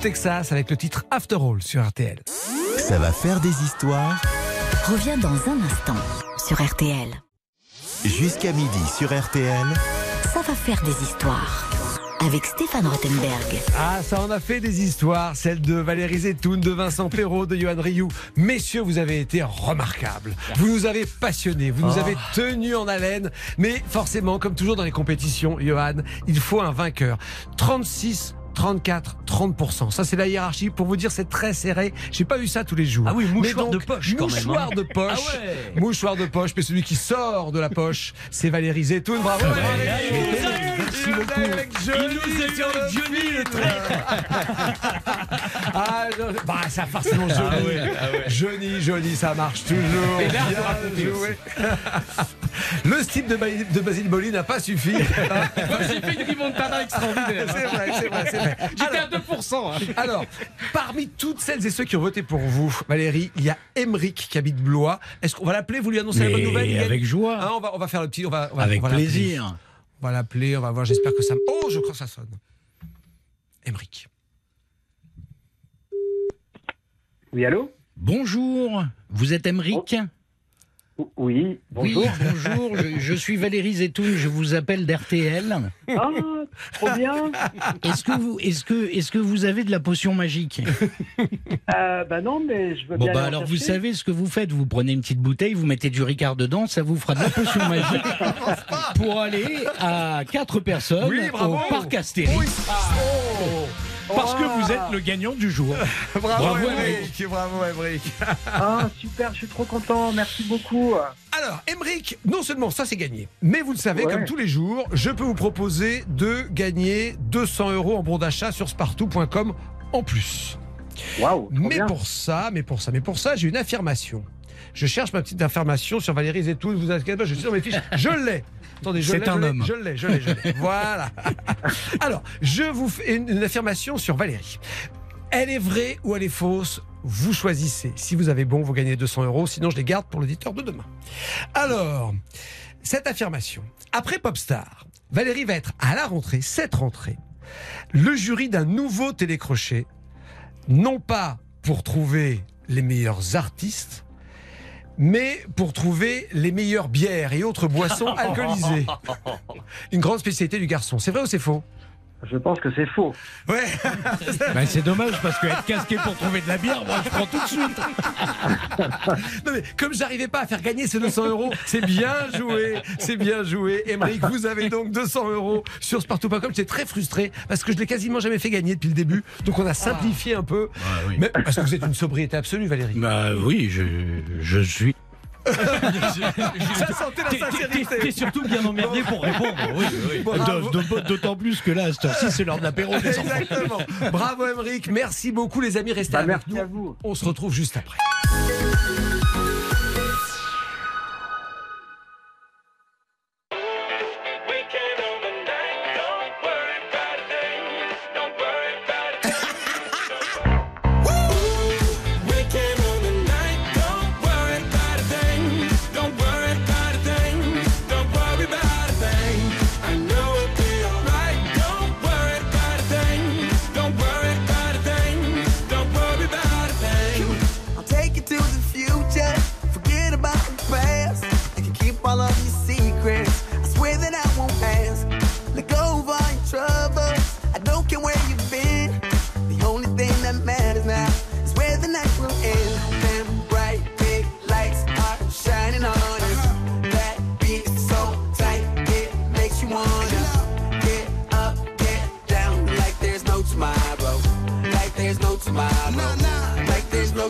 Texas avec le titre After All sur RTL. Ça va faire des histoires Reviens dans un instant sur RTL. jusqu'à midi sur RTL. Ça va faire des histoires avec Stéphane Rothenberg. Ah, ça en a fait des histoires, celle de Valérie Zetoun, de Vincent Perrault, de Johan Rioux. Messieurs, vous avez été remarquables. Vous nous avez passionnés, vous nous Oh. avez tenus en haleine. Mais forcément, comme toujours dans les compétitions, Johan, il faut un vainqueur. 36 34, 30%. Ça, c'est la hiérarchie. Pour vous dire, c'est très serré. J'ai pas vu ça tous les jours. Ah oui, mouchoir donc, de poche quand même, Mouchoir hein. de poche. Ah ouais. Mouchoir de poche. Mais celui qui sort de la poche, c'est Valérie Zetoun. Bravo, Ah Valérie. ouais, Merci merci beaucoup. Il nous a eu avec Johnny, le Ah, je- bah, ça forcément Johnny. Ah ouais, ah ouais. Johnny, Johnny, ça marche toujours. Et là, Bien joué. Le style de, Ba- de Basile Boli n'a pas suffi. J'ai fait une remontada extraordinaire. C'est vrai, c'est vrai. J'étais à 2%. hein. Alors, parmi toutes celles et ceux qui ont voté pour vous, Valérie, il y a Emeric qui habite Blois. Est-ce qu'on va l'appeler Vous lui annoncez la bonne nouvelle avec joie. Hein, on, va, on va faire le petit. On va, on va- Avec on va l'appeler. plaisir. On va l'appeler, on va voir. J'espère que ça. Oh, je crois que ça sonne. Emeric. Oui, allô? Bonjour, vous êtes Emeric Oui, bonjour. Oui, bonjour, je, je suis Valérie Zetoun, je vous appelle d'RTL. Ah, trop bien. Est-ce que, vous, est que, est que vous avez de la potion magique? Euh, bah non, mais je veux Bon, bien. bah alors vous savez ce que vous faites, vous prenez une petite bouteille, vous mettez du Ricard dedans, ça vous fera de la potion magique pour aller à quatre personnes Oui, au parc Astérix. Oui. Oh. Parce que vous êtes le gagnant du jour. Bravo, Bravo, Emeric. Bravo. Ah, super, je suis trop content. Merci beaucoup. Alors, Emeric, non seulement ça c'est gagné, mais vous le savez, Ouais. comme tous les jours, je peux vous proposer de gagner 200 euros en bon d'achat sur spartou.com en plus. Waouh, Mais bien. pour ça, mais pour ça, mais pour ça, j'ai une affirmation. Je cherche ma petite affirmation sur Valérie Zetoun. Vous inquiétez pas, je suis dans mes fiches. Je l'ai. Attendez, je C'est un je homme. Je l'ai, je l'ai, je l'ai. Voilà. Alors, je vous fais une, une affirmation sur Valérie. Elle est vraie ou elle est fausse Vous choisissez. Si vous avez bon, vous gagnez 200 euros. Sinon, je les garde pour l'auditeur de demain. Alors, cette affirmation. Après Popstar, Valérie va être à la rentrée, cette rentrée, le jury d'un nouveau télécrochet, non pas pour trouver les meilleurs artistes, mais pour trouver les meilleures bières et autres boissons alcoolisées. Une grande spécialité du garçon. C'est vrai ou c'est faux? Je pense que c'est faux. Ouais. Ben, c'est dommage parce que être casqué pour trouver de la bière, moi je prends tout de suite. Non mais comme j'arrivais pas à faire gagner ces 200 euros, c'est bien joué, c'est bien joué. Émeric, vous avez donc 200 euros sur spartou.com. J'étais très frustré parce que je l'ai quasiment jamais fait gagner depuis le début. Donc on a simplifié un peu. Mais parce que vous êtes une sobriété absolue, Valérie. Bah oui, je, je suis. Ça sentait la sincérité. T'es surtout bien emmerdé pour répondre. Oui, oui. D'autant plus que là, à cette heure-ci, c'est l'heure de l'apéro. Exactement. Bravo Émeric, merci beaucoup les amis, restez Bah, avec merci nous. à vous. On se retrouve juste après.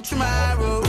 tomorrow.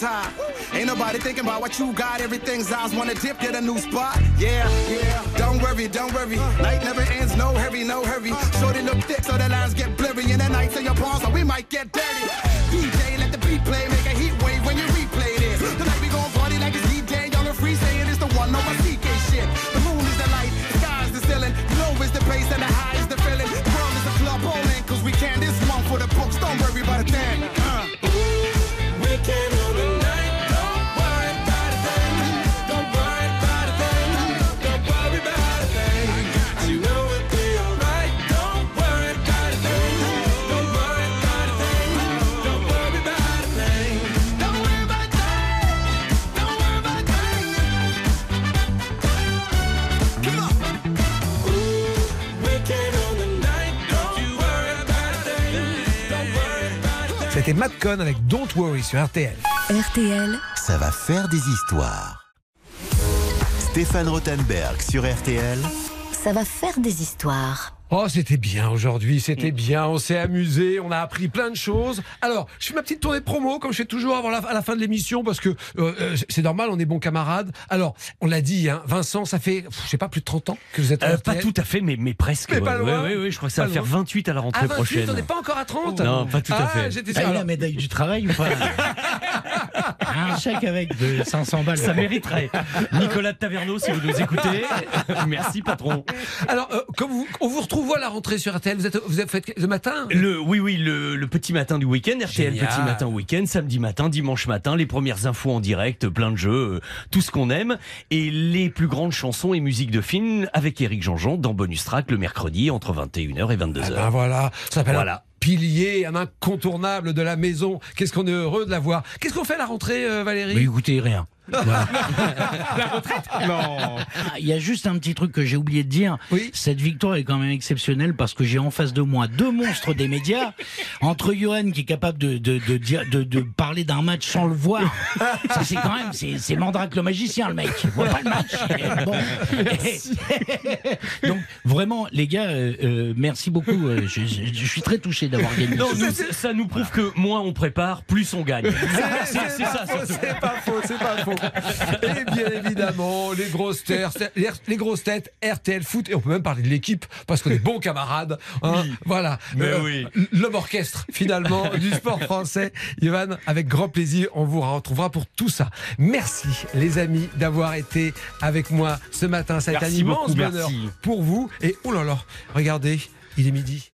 Views high. Ain't nobody thinking about what you got. Everything's eyes wanna dip, get a new spot. Yeah, yeah. Don't worry, don't worry. Night never ends, no hurry, no hurry. Shorty look thick, so the lines get blurry. And the nights in your palms, so we might get dirty. DJ, let the beat play, make a heat wave when you replay C'était Matt Cohn avec Don't Worry sur RTL. RTL, Ça va faire des histoires. Stéphane Rothenberg sur RTL. ça va faire des histoires. Oh, c'était bien aujourd'hui, c'était bien, on s'est amusé, on a appris plein de choses. Alors, je fais ma petite tournée de promo, comme je fais toujours avant la, à la fin de l'émission, parce que euh, euh, c'est normal, on est bons camarades. Alors, on l'a dit, hein, Vincent, ça fait, je sais pas, plus de 30 ans que vous êtes à Euh, pas tout à fait, mais, mais presque. Mais ouais. pas loin. Ouais, ouais, je crois que ça va faire loin. 28 à la rentrée À 28, prochaine. on n'est pas encore à 30 Non, pas tout à Ah, fait. j'étais Ah, sûr. il a Alors, la médaille du travail ou pas Un chèque avec de 500 balles. Ça mériterait. Nicolas de Taverneau, si vous nous écoutez, merci patron. alors euh, comme vous, on vous retrouve où à la rentrée sur RTL Vous êtes, vous êtes fait le matin? Le, oui, oui, le, le petit matin du week-end, RTL Génial. petit matin week-end, samedi matin, dimanche matin, les premières infos en direct, plein de jeux, euh, tout ce qu'on aime, et les plus grandes chansons et musiques de films avec Eric Jean-Jean dans Bonus Track le mercredi entre 21h et 22h. Ah ben voilà, ça s'appelle Voilà. un pilier, un incontournable de la maison. Qu'est-ce qu'on est heureux de l'avoir. Qu'est-ce qu'on fait à la rentrée, euh, Valérie? Mais écoutez, rien. La retraite? Non. Ah, Il y a juste un petit truc que j'ai oublié de dire. Cette victoire est quand même exceptionnelle parce que j'ai en face de moi deux monstres des médias. Entre Johan qui est capable de, de, de, dire- de, de parler d'un match sans le voir. Ça, c'est quand même, c'est, c'est Mandrake le magicien, le mec. Il voit pas le match. Et Bon. Donc, vraiment, les gars, euh, euh, merci beaucoup. Euh, Je, je- je suis très touché d'avoir gagné. Non, nous, ça- nous prouve que moins on prépare, plus on gagne. C'est c'est ça, faux, surtout. c'est pas faux, c'est pas faux. Et bien évidemment, les grosses têtes, les grosses têtes, RTL Foot, et on peut même parler de l'équipe parce qu'on est bons camarades. hein. Voilà. Mais oui. L'homme orchestre, finalement, du sport français. Yvan, avec grand plaisir, on vous retrouvera pour tout ça. Merci, les amis, d'avoir été avec moi ce matin. Ça a été un immense bonheur merci. pour vous. Et oh là là, regardez, il est midi.